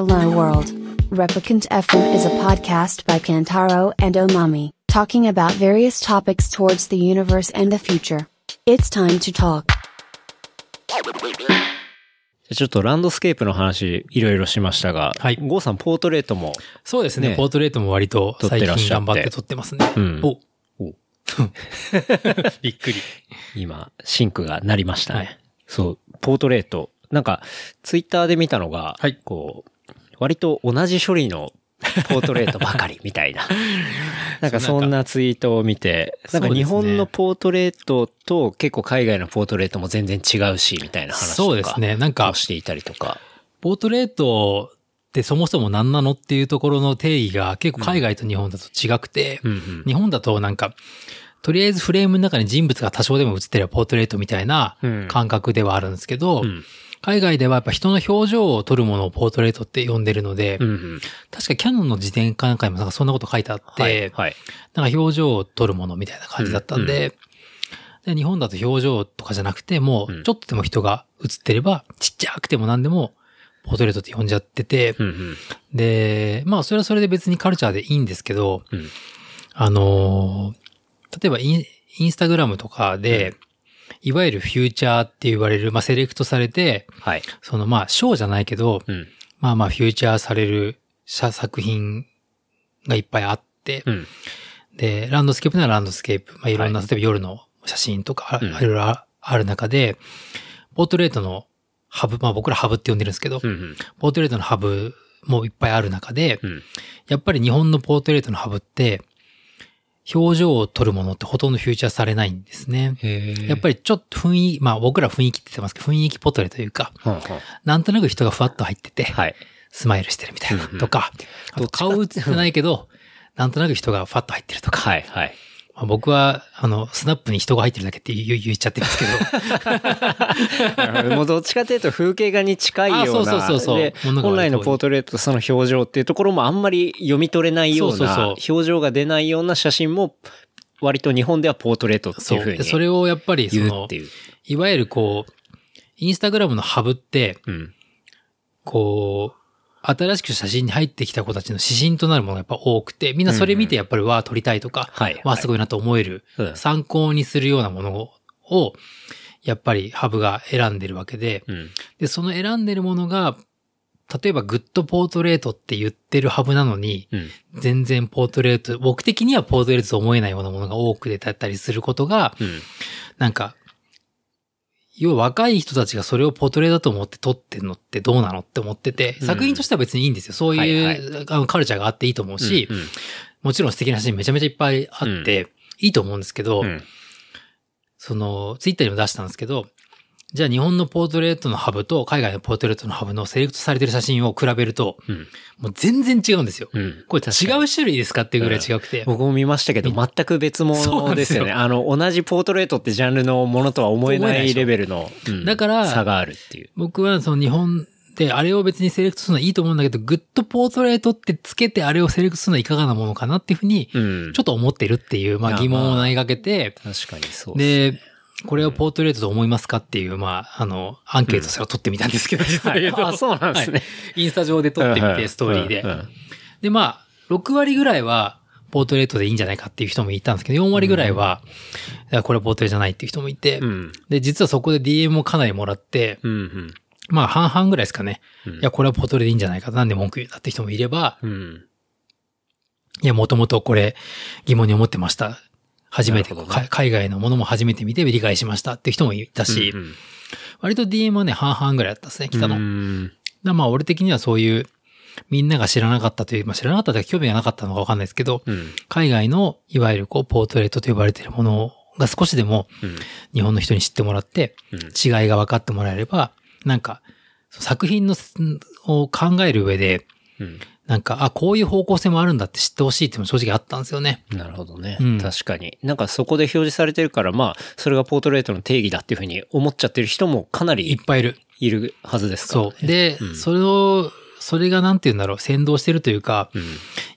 Hello World. Replicant FM is a podcast by Kantaro and Omami, talking about various topics towards the universe and the future. It's time to talk. ちょっとランドスケープの話いろいろしましたが、はいゴーさんポートレートも、そうですねねポートレートも割と撮ってらっしゃって近頑張って撮ってますね。うんおお びっくり。今、シンクが鳴りましたね。はいそう、ポートレート。なんか、ツイッターで見たのが、はいこう、割と同じ処理の ポートレートばかりみたいな。なんかそんなツイートを見て、なんか日本のポートレートと結構海外のポートレートも全然違うし、みたいな話とか。そうですね。なんかを、していたりとか。ポートレートってそもそも何なのっていうところの定義が結構海外と日本だと違くて、うんうん日本だとなんか、とりあえずフレームの中に人物が多少でも映ってればポートレートみたいなうん感覚ではあるんですけど、うん海外ではやっぱ人の表情を撮るものをポートレートって呼んでるので、うんうん。確かキャノンの辞典かなんかにもなんかそんなこと書いてあって、はい。はい。なんか表情を撮るものみたいな感じだったんで、で日本だと表情とかじゃなくて、もうんうちょっとでも人が映ってれば、ちっちゃくても何でも、ポートレートって呼んじゃってて、うんうん。で、まあそれはそれで別にカルチャーでいいんですけど、うんあのー例えばインインスタグラムとかで、いわゆるフィーチャーって言われる、まあセレクトされて、はい。そのまあショーじゃないけど、うん。まあまあフィーチャーされる写真作品がいっぱいあって、うん。で、ランドスケープならランドスケープ、まあ、いろんな、は例えば夜の写真とか、うんいろいろあある中で、ポートレートのハブ、まあ僕らハブって呼んでるんですけど、うんうん。ポートレートのハブもいっぱいある中で、うん。やっぱり日本のポートレートのハブって、表情を撮るものってほとんどフューチャーされないんですね。へやっぱりちょっと雰囲気、まあ僕ら雰囲気って言ってますけど、雰囲気ポートレというか、はんはんなんとなく人がふわっと入ってて、はい。スマイルしてるみたいなうんうんとか、あと顔映ってないけど、なんとなく人がふわっと入ってるとか、はい。はい。まあ、僕は、あの、スナップに人が入ってるだけって言う言っちゃってるんですけど、もうどっちかというと風景画に近いような。あそうそうそうそう本来のポートレートとその表情っていうところもあんまり読み取れないような、そうそう表情が出ないような写真も、割と日本ではポートレートってそ。いううふうにでそれをやっぱり、その。いわゆるこう、インスタグラムのハブって、うん。こう、新しく写真に入ってきた子たちの指針となるものがやっぱ多くて、みんなそれ見てやっぱりわあ撮りたいとか、はいわあすごいなと思える、うん参考にするようなものを、やっぱりハブが選んでるわけで、うん。で、その選んでるものが、例えばグッドポートレートって言ってるハブなのに、うん。全然ポートレート、僕的にはポートレートと思えないようなものが多く出たりすることが、うん。なんか、要は若い人たちがそれをポートレだと思って撮ってんのってどうなのって思ってて、うん作品としては別にいいんですよ。そういう、はいあのカルチャーがあっていいと思うし、うんもちろん素敵な写真めちゃめちゃいっぱいあって、いいと思うんですけど、うん。その、ツイッターにも出したんですけど、じゃあ日本のポートレートのハブと海外のポートレートのハブのセレクトされてる写真を比べると、うん。もう全然違うんですよ。うん。これ違う種類ですかっていうぐらい違くて。僕も見ましたけど、全く別物 ですよね。あの、同じポートレートってジャンルのものとは思えないレベルの、うんだから差があるっていう。僕はその日本であれを別にセレクトするのはいいと思うんだけど、グッドポートレートってつけてあれをセレクトするのはいかがなものかなっていうふうに、うん。ちょっと思ってるっていう、まあ疑問を投げかけて、確かにそうです。で、これをポートレートと思いますかっていう、まあ、あの、アンケートすら取ってみたんですけど、実は言うと。あ、そうなんですね。はいインスタ上で撮ってみて、ストーリーでうん。うんで、まあ、6割ぐらいは、ポートレートでいいんじゃないかっていう人もいたんですけど、4割ぐらいは、いやこれはポートレートじゃないっていう人もいて、うん。で、実はそこで DM もかなりもらって、うん。うん。まあ半々ぐらいですかね。うんいや、これはポートレートでいいんじゃないか。なんで文句言うんだって人もいれば、うん。いや、もともとこれ疑問に思ってました。初めて、ねか海外のものも初めて見て理解しましたっていう人もいたし、うん割と DM はね、半々ぐらいだったですね、来たの。うだまあ、俺的にはそういう、みんなが知らなかったという、まあ知らなかったというか興味がなかったのかわかんないですけど、うん。海外の、いわゆるこう、ポートレートと呼ばれているものが少しでもうん。日本の人に知ってもらって、うん違いが分かってもらえれば、なんか、作品の、を考える上で、うん。なんか、あ、こういう方向性もあるんだって知ってほしいっていうのも正直あったんですよね。なるほどね。うん確かに。なんかそこで表示されてるから、まあ、それがポートレートの定義だっていうふうに思っちゃってる人もかないりっぱいいる。いるはずですから、ね。そう。で、うんそれを、それがなんて言うんだろう、先導してるというか、うん。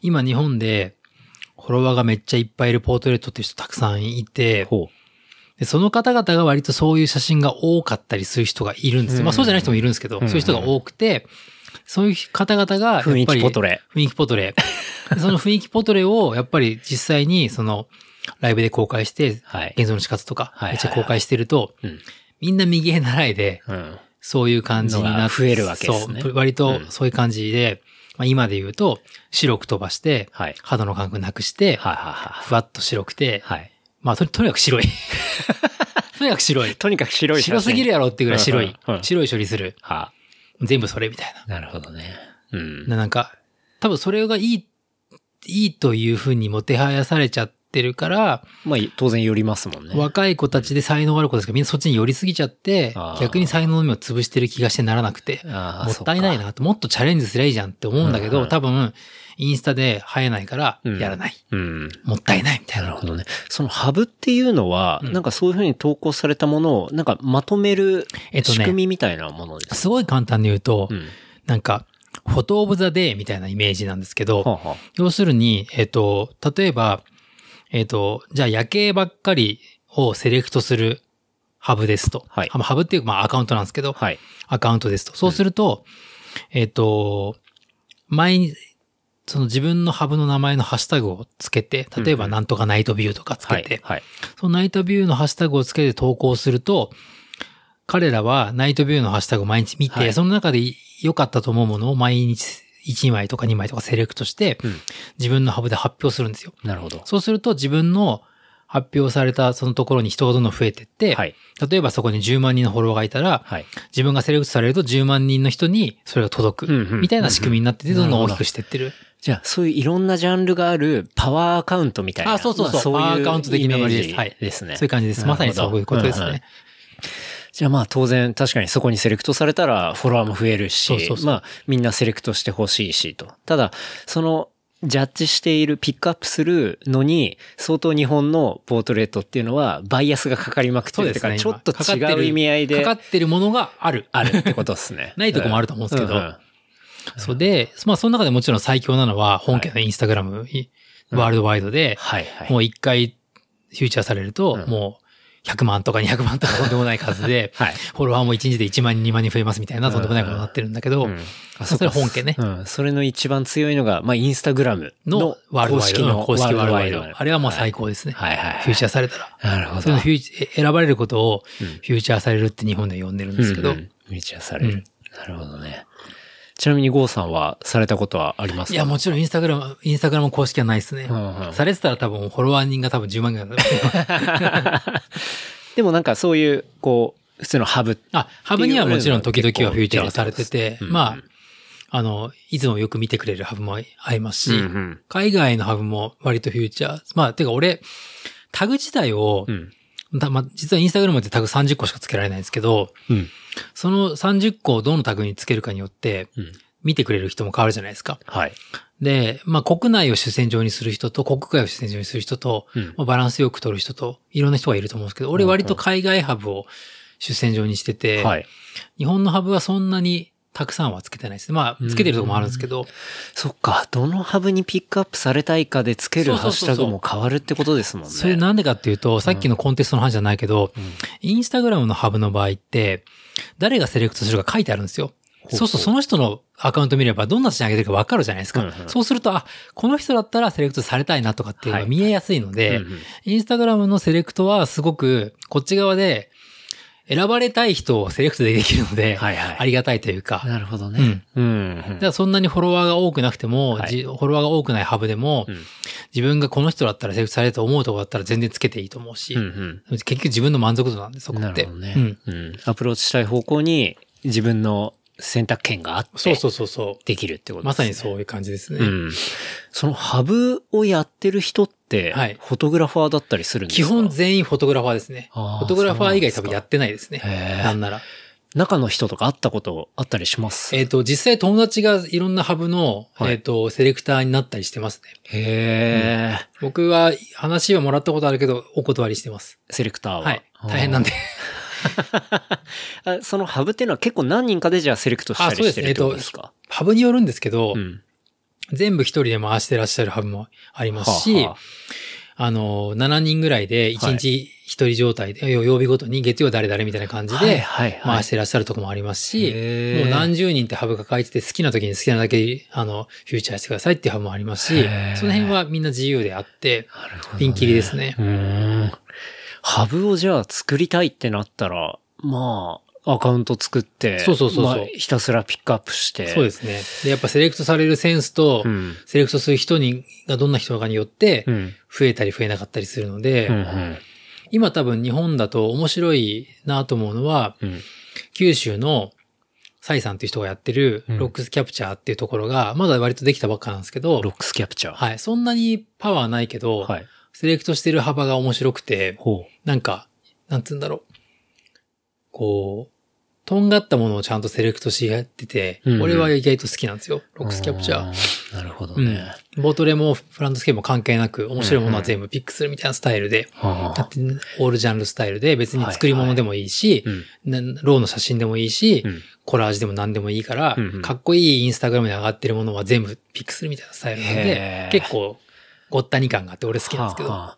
今日本で、フォロワーがめっちゃいっぱいいるポートレートっていう人たくさんいて、ほでその方々が割とそういう写真が多かったりする人がいるんですよ。まあそうじゃない人もいるんですけど、うんそういう人が多くて、そういう方々が、やっぱ雰り、囲気ポトレ。雰囲気ポトレ。その雰囲気ポトレを、やっぱり実際に、その、ライブで公開して、はい。現像の仕方とか、めっちゃ公開してると、うん。みんな右へ習いで、うん。そういう感じになって、増えるわけですねそう、割とうんそういう感じで、まあ、今で言うと、白く飛ばして、はい。肌の感覚なくして、はいはいはい。ふわっと白くて、はい。まあと、とにかく白い。とにかく白い。とにかく白い白すぎるやろってぐらい白い。白い処理する。は全部それみたいあ、なるほどね。うん。な。なんか、多分それがいい、いいというふうにもてはやされちゃってるから、まあ、当然寄りますもんね。若い子たちで才能ある子ですけど、みんなそっちに寄りすぎちゃって逆に才能の目を潰してる気がしてならなくて、もったいない。なと、もっとチャレンジすりゃいいじゃんって思うんだけど、多分、インスタで生えないから、うんやらない。うん。もったいないみたいな。なるほどね。そのハブっていうのは、うんなんかそういうふうに投稿されたものを、なんかまとめるえっとね仕組みみたいなものです。すごい簡単に言うと、うん。なんか、フォトオブザデーみたいなイメージなんですけど、はあは要するに、えっ、と、例えば、えっ、と、じゃあ夜景ばっかりをセレクトするハブですと。はいハブっていう、まあアカウントなんですけど、あはい。アカウントですと。そうすると、えっ、と、前に、その自分のハブの名前のハッシュタグをつけて、例えばなんとかナイトビューとかつけて、はい。はい。そのナイトビューのハッシュタグをつけて投稿すると、彼らはナイトビューのハッシュタグを毎日見て、はいその中で良かったと思うものを毎日1枚とか2枚とかセレクトして、うん自分のハブで発表するんですよ。なるほど。そうすると自分の発表されたそのところに人がどんどん増えてって、はい。例えばそこに10万人のフォロワーがいたら、はい。自分がセレクトされると10万人の人にそれが届く、みたいな仕組みになってて、どんどん大きくしてってる。じゃあ、そういういろんなジャンルがあるパワーアカウントみたいな。あそうそうそうまあパワーアカウント的なノリですはいですね。そういう感じです。まさにそういうことですなるほどうんうんね。じゃあまあ当然確かにそこにセレクトされたらフォロワーも増えるし、そうそうそうまあみんなセレクトしてほしいしと。ただ、そのジャッジしている、ピックアップするのに、相当日本のポートレートっていうのはバイアスがかかりまくってるってか、そうですね。ちょっと違う意味合いでかかってるものがある。あるってことですね。ないとこもあると思うんですけどんんそうで、まあその中でもちろん最強なのは本家のインスタグラム、いワールドワイドで、はいはい。もう一回フューチャーされると、うんもう100万とか200万とかとんでもない数で、はい。フォロワーも1日で1万人2万人増えますみたいなとんでもないことになってるんだけど、うんあそれ本家ねうん。それの一番強いのが、まあインスタグラムののワールドワイド公式の公式ワールドワイド。あれはもう最高ですね。はいはいはいフューチャーされたら。なるほど。そのフューチえ選ばれることをうんフューチャーされるって日本では呼んでるんですけど、うんうんフューチャーされる。うんなるほどね。ちなみにゴーさんはされたことはありますか？いや、もちろんインスタグラム、インスタグラム公式はないですね。うんうんされてたら多分フォロワー人が多分10万ぐらいだ。でもなんかそういう、こう、普通のハブ。あ、ハブにはもちろん時々はフューチャーされてて、うんまあ、あの、いつもよく見てくれるハブもありますし、うんうん海外のハブも割とフューチャー。まあ、てか俺、タグ自体を、うん。たまあ、実はインスタグラムってタグ30個しかつけられないんですけど、うん。その30個をどのタグにつけるかによって、うん。見てくれる人も変わるじゃないですか。はい。で、まあ国内を主戦場にする人と国外を主戦場にする人と、うんまあバランスよく取る人と、いろんな人がいると思うんですけど、俺割と海外ハブを主戦場にしてて、はい。日本のハブはそんなにたくさんはつけてないです。まあ、つけてるとこもあるんですけど、そっか。どのハブにピックアップされたいかでつけるハッシュタグも変わるってことですもんね。それなんでかっていうと、さっきのコンテストの話じゃないけど、うんインスタグラムのハブの場合って、誰がセレクトするか書いてあるんですよ。そうするとその人のアカウント見ればどんな写真上げてるか分かるじゃないですか。うんうんそうすると、あ、この人だったらセレクトされたいなとかっていうのが見えやすいので、うんうんインスタグラムのセレクトはすごくこっち側で選ばれたい人をセレクトできるので、はいはいありがたいというか、なるほどね。うん。うんそんなにフォロワーが多くなくても、はいじフォロワーが多くないハブでも、うん自分がこの人だったらセレクトされると思うとこだったら全然つけていいと思うし、うんうん。結局自分の満足度なんで、そこって。なるほどね、うん。うん。アプローチしたい方向に自分の選択権があって、そうそうそうそう。できるってことですね。まさにそういう感じですね。うん。そのハブをやってる人って、はいフォトグラファーだったりするんですか？基本全員フォトグラファーですね。フォトグラファー以外多分やってないですね。へーなんなら。中の人とか会ったことあったりします？えっ、と、実際友達がいろんなハブの、はいえっ、と、セレクターになったりしてますね。へえ、僕は話はもらったことあるけど、お断りしてます。セレクターは。はい。大変なんで。あそのハブっていうのは結構何人かでじゃあセレクトしたりしてるってことですか？ハブによるんですけど、うん。全部一人で回してらっしゃるハブもありますし、はあはあ。の、7人ぐらいで1日一人状態で、曜日ごとに月曜誰々みたいな感じはいではいはい。回してらっしゃるとこもありますし、もう何十人ってハブが書いてて好きな時に好きなだけ、あの、フューチャーしてくださいっていうハブもありますしその辺はみんな自由であって、ピンキリですね。ハブをじゃあ作りたいってなったら、まあ、アカウント作って、そうそうそうそうまあひたすらピックアップして。そうですね。で、やっぱセレクトされるセンスと、うん。セレクトする人に、がどんな人かによってう、ん。増えたり増えなかったりするので、うん。うん。今多分日本だと面白いなと思うのは、うん。九州のサイさんっていう人がやってるうんロックスキャプチャーっていうところが、まだ割とできたばっかなんですけど、ロックスキャプチャー。はい。そんなにパワーないけど、はい。セレクトしてる幅が面白くて、ほなんか、なんつうんだろう。こう、とんがったものをちゃんとセレクトしやってて、うんうん俺は意外と好きなんですよ。う。ロックスキャプチャー。ー。なるほどうんね。。ボートレもフランドスケも関係なく、面白いものは全部ピックするみたいなスタイルで、はあだってオールジャンルスタイルで別に作り物でもいいし、うん。なローの写真でもいいし、うん。コラージュでも何でもいいから、うんうんかっこいいインスタグラムに上がってるものは全部ピックするみたいなスタイルなのへでー、結構ごったに感があって俺好きなんですけど。はあはあ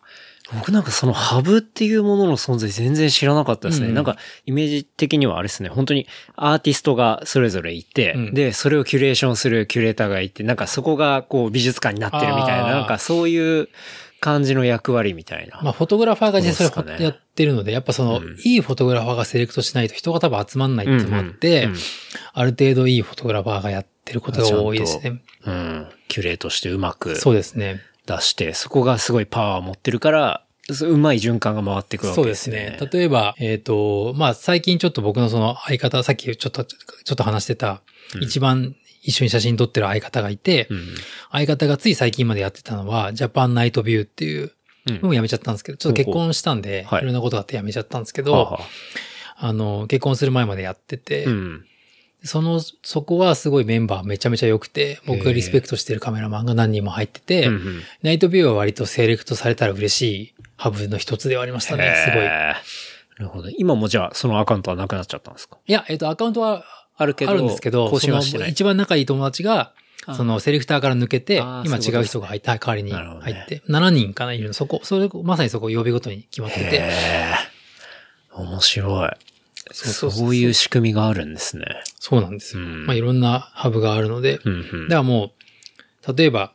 僕なんかそのハブっていうものの存在全然知らなかったですね。うんなんかイメージ的にはあれですね、本当にアーティストがそれぞれいて、うんで、それをキュレーションするキュレーターがいて、なんかそこがこう美術館になってるみたいな、なんかそういう感じの役割みたいな。まあ、フォトグラファーが実際そうですかねやってるので、やっぱその、うんいいフォトグラファーがセレクトしないと人が多分集まんないっていうのもあって、うんうんある程度いいフォトグラファーがやってることが多いですね。うん。キュレートしてうまくそうですね。出して、そこがすごいパワーを持ってるから、そううまい循環が回っていくわそうでけですすね。ね。例えば、えっ、と、まあ、最近ちょっと僕のその相方、さっきちょっと、ちょっと話してた、うん一番一緒に写真撮ってる相方がいて、うん。相方がつい最近までやってたのは、ジャパンナイトビューっていう、うんもうやめちゃったんですけど、ちょっと結婚したんで、はいいろんなことがあってやめちゃったんですけど、はあはあの、結婚する前までやってて、あうん。その、そこはすごいメンバーめちゃめちゃ良くて、僕がリスペクトしてるカメラマンが何人も入ってて、うんうんナイトビューは割とセレクトされたら嬉しいハブの一つではありましたね、すごい。なるほど。今もじゃあ、そのアカウントはなくなっちゃったんですか？いや、えっ、と、アカウントはあるけど、あるんですけど、更新はしてない。一番仲いい友達が、あそのセレクターから抜けて今違う人が入って、代わりに入って、7人かないるの、そこ、それ、まさにそこ曜日ごとに決まってて、面白い。そうそういう仕組みがあるんですね。そうなんですよ。うんまあいろんなハブがあるので、うんうんだからもう、例えば、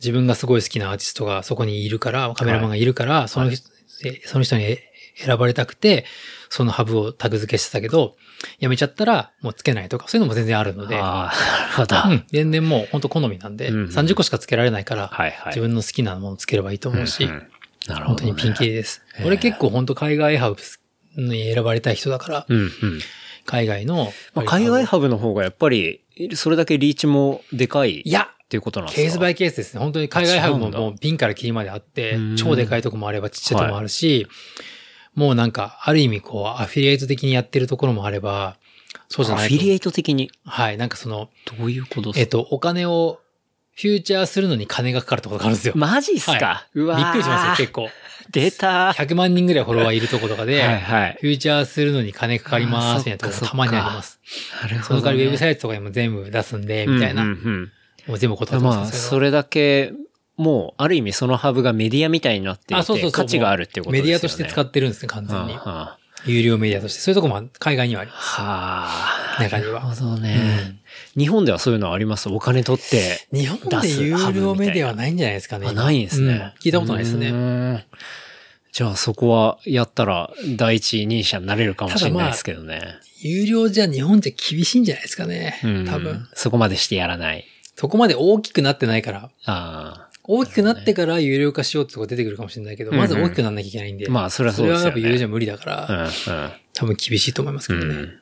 自分がすごい好きなアーティストがそこにいるから、カメラマンがいるから、その人、えその人に選ばれたくて、そのハブをタグ付けしてたけど、やめちゃったらもうつけないとか、そういうのも全然あるので、ああ、なるほど。うん、全然もう本当好みなんで、うんうん30個しかつけられないから、はいはい。自分の好きなものをつければいいと思うし、んんなるほど、ね。本当にピンキリです。俺結構本当海外ハブに選ばれたい人だから、うんうん。海外の、まあ、海外ハブの方がやっぱり、それだけリーチもでかいいや、っていうことなんですか？ケースバイケースですね。本当に海外ハブももうピンからキリまであってうん、超でかいとこもあればちっちゃいとこもあるし、もうなんか、ある意味こう、アフィリエイト的にやってるところもあれば、そうじゃないと。アフィリエイト的に？はい、なんかその、どういうことですか？えっと、お金をフューチャーするのに金がかかるところがあるんですよ。マジっすか、はうわーびっくりしますよ、結構。出た100万人ぐらいフォロワーいるところとかで、はいはい。フューチャーするのに金かかります、みたいなところがたまにあります。なるほど、ね。その代わりウェブサイトとかにも全部出すんで、みたいな。うんうんもう全部うんまあ、断ってますそれだけ、もう、ある意味そのハブがメディアみたいになっていあ、そうそう。価値があるっていうことですよね。メディアとして使ってるんですね、完全に。はあ有料メディアとして。そういうとこも海外にはあります。はあ。中にはなるほどね、日本ではそういうのあります？お金取って。日本で有料メディアはないんじゃないですかね。あ、今ないんですね、うん聞いたことないですうね。じゃあそこはやったら第一人者になれるかもしれないですけどね。有料じゃ日本じゃ厳しいんじゃないですかねうん。多分。。そこまでしてやらない。そこまで大きくなってないから。あ大きくなってから有料化しようってとこ出てくるかもしれないけど、うんうんまず大きくならなきゃいけないんで。まあそれはそうですよねそれはやっぱ有料じゃ無理だかあ。ら、うん、多分厳しいと思いますけどね。うん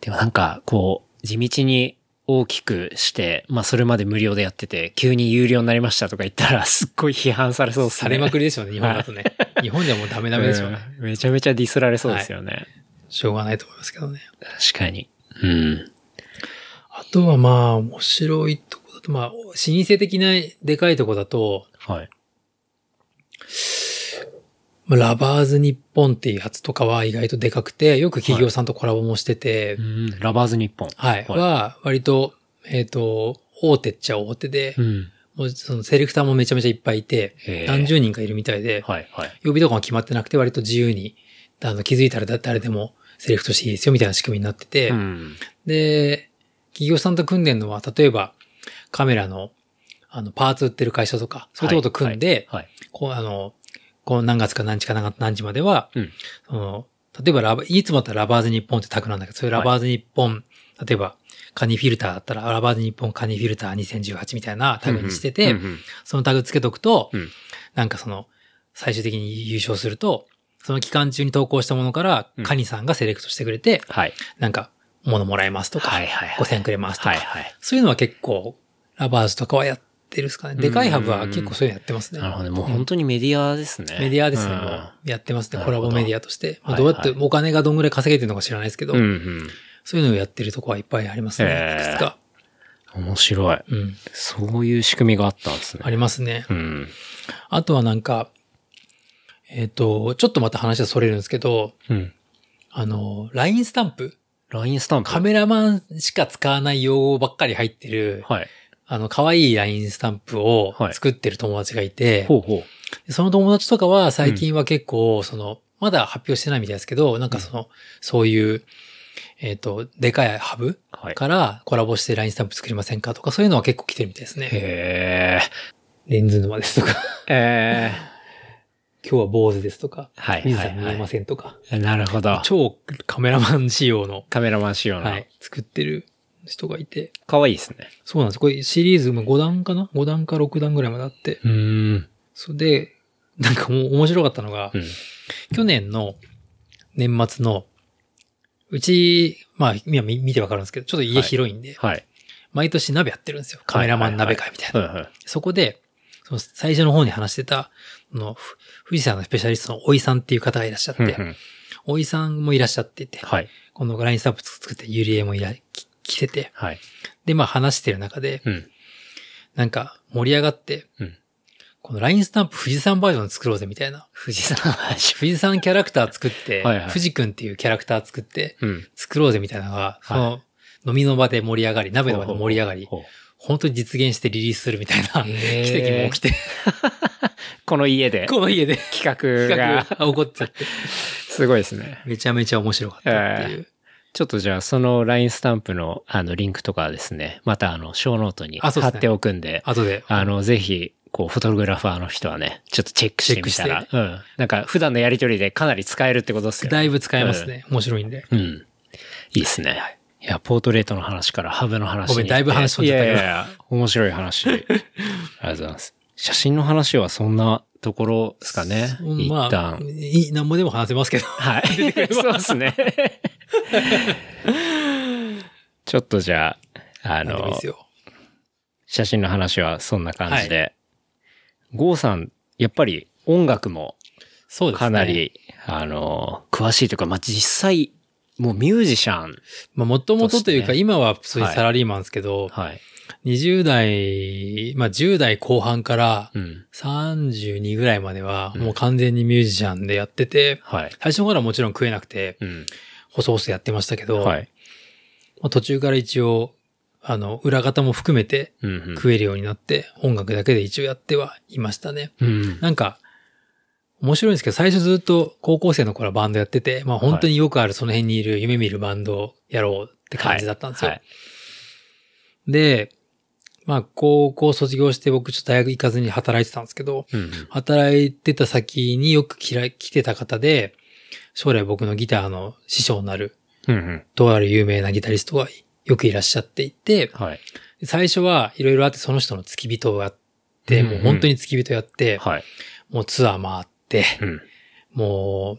でもなんか、こう、地道に大きくして、まあそれまで無料でやってて、急に有料になりましたとか言ったら、すっごい批判されそうですね。されまくりでしょうね、日本だとね。日本じゃもうダメダメでしょうね。うんめちゃめちゃディスられそうですよね。しょうがないと思いますけどね。確かに。うん。あとはまあ、面白いとこだと、まあ、老舗的なでかいとこだと、はい。まあ Lovers 日本っていうやつとかは意外とでかくて、よく企業さんとコラボもしてて、うん。 Lovers 日本。はい。は、割と、えっ、と、大手っちゃ大手で、うん。もうそのセレクターもめちゃめちゃいっぱいいて、何十人かいるみたいで、はいはい。曜日とかも決まってなくて割と自由に、あの気づいたら誰でもセレクトしていいですよみたいな仕組みになってて、うん。で、企業さんと組んでるのは、例えばカメラの、あの、パーツ売ってる会社とか、そういうとこと組んで、はい。こう、あの、こう何月か何日か何何時までは、うん。その、例えばラバ、いつもだったら Lovers 日本ってタグなんだけど、そういう Lovers 日本、例えば、カニフィルターだったら、 Lovers 日本カニフィルター2018みたいなタグにしてて、うんうんそのタグつけとくと、うん。なんかその、最終的に優勝すると、その期間中に投稿したものから、うん。カニさんがセレクトしてくれて、はい。なんか、物もらえますとか、はいはいはい。5000くれますとか、はいはい。そういうのは結構、ラバーズとかはやってるんですかね。でかいハブは結構そういうのやってますね。なるほどね。もう本当にメディアですね。メディアですね、やってますね。コラボメディアとして。まあ、どうやってお金がどんぐらい稼げてるのか知らないですけど。そういうのをやってるとこはいっぱいありますへね。ーいくつか。面白い。うん。そういう仕組みがあったんですね。ありますね。うん。あとはなんか、えっ、と、ちょっとまた話はそれるんですけど、うん。あの、LINE スタンプ LINE スタンプ。カメラマンしか使わない用語ばっかり入ってる、はい。あの、可愛い LINE スタンプをはい作ってる友達がいて、ほうほう。その友達とかは最近は結構、その、まだ発表してないみたいですけど、なんかその、そういう、えっ、と、でかいハブはい。からコラボして LINE スタンプ作りませんかとか、そういうのは結構来てるみたいですね。へレンズ沼ですとか、え。え 今日は坊主ですとか、ー。はい。水はいはさん見えませんとか、い。なるほど。超カメラマン仕様の、カメラマン仕様の。はい、作ってる人がいて、かわいいですね。そうなんです。これシリーズも5段かな ?5 段か6段ぐらいまであって、うーん。それで、なんかもう面白かったのが、うん。去年の年末の、うち、まあ、今見見てわかるんですけど、ちょっと家広いんで、はい。毎年鍋やってるんですよ。カメラマン鍋会みたいな。はいはい。そこで、その最初の方に話してた、あの、ふ富士山のスペシャリストのおいさんっていう方がいらっしゃって、うんうんおいさんもいらっしゃっていて、はい。このラインスタンプ作ってゆりえもいら、き来てて、はい。で、まあ話してる中で、うん。なんか盛り上がって、うん。このラインスタンプ富士山バージョン作ろうぜみたいな。富士山は富士山キャラクター作って、はいはい。富士くんっていうキャラクター作って、うん。作ろうぜみたいなのが、その、飲みの場で盛り上がり、鍋の場で盛り上がり、本当に実現してリリースするみたいな奇跡も起きて、この家で。この家で。企画が企画が起こっちゃって、すごいですね。めちゃめちゃ面白かったっていう。ちょっとじゃあその LINE スタンプのあのリンクとかはですね、またあのショーノートに貼っておくんで、後で。あのぜひこうフォトグラファーの人はね、ちょっとチェックしてみたら、チうん。なんか普段のやりとりでかなり使えるってことですよね。だいぶ使えますね。面白いんで。うん。いいですね。いや、ポートレートの話からハブの話に。ごめんだいぶ話飛んじゃったけどいやいやいや、面白い話。ありがとうございます。写真の話はそんなところですかね。一まあ旦。、いい、なんぼでも話せますけど。はい。そうですね。ちょっとじゃあ、あの。写真の話はそんな感じで。ゴーさん、やっぱり音楽もそうですね。かな。り、あの、詳しいというか、まあ、実際、もうミュージシャン。まあ、もともとというか、今は普通にサラリーマンですけど、はい。20代、まあ、10代後半からうん。32ぐらいまでは、うんもう完全にミュージシャンでやってて、はい。最初からもちろん食えなくて、うん。細々やってましたけど、はい。まあ、途中から一応、あの、裏方も含めてうんうん。食えるようになって、音楽だけで一応やってはいましたね。うん。なんか、面白いんですけど、最初ずっと高校生の頃はバンドやってて、まあ本当によくあるその辺にいる夢見るバンドをやろうって感じだったんですよ。はい。で、まあ高校卒業して僕ちょっと大学行かずに働いてたんですけど、うんうん。働いてた先によく来ら来てた方で、将来僕のギターの師匠になる、うんうん。とある有名なギタリストがよくいらっしゃっていて、はい。最初はいろいろあってその人の付き人をやって、うんうんもう本当に付き人やって、はい。もうツアー回って、うん。もう、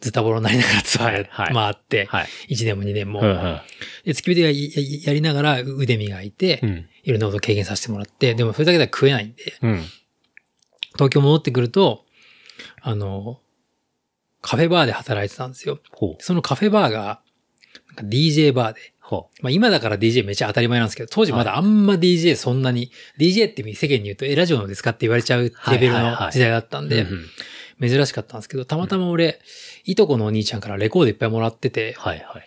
ズタボロになりながらツアー回って、はい。1年も2年も。うんうん。で、付き人がやりながら腕磨いて、うん。いろんなことを経験させてもらって、でもそれだけでは食えないんで、うん。東京戻ってくると、あの、カフェバーで働いてたんですよ。そのカフェバーが、DJ バーで、ほまあ今だから DJ めっちゃ当たり前なんですけど、当時まだあんま DJ そんなに、DJ って世間に言うと、え、ラジオのですかって言われちゃうレベルはいはいはいの時代だったんう。で珍しかったんですけど、たまたま俺、いとこのお兄ちゃんからレコードいっぱいもらってて、はいはい。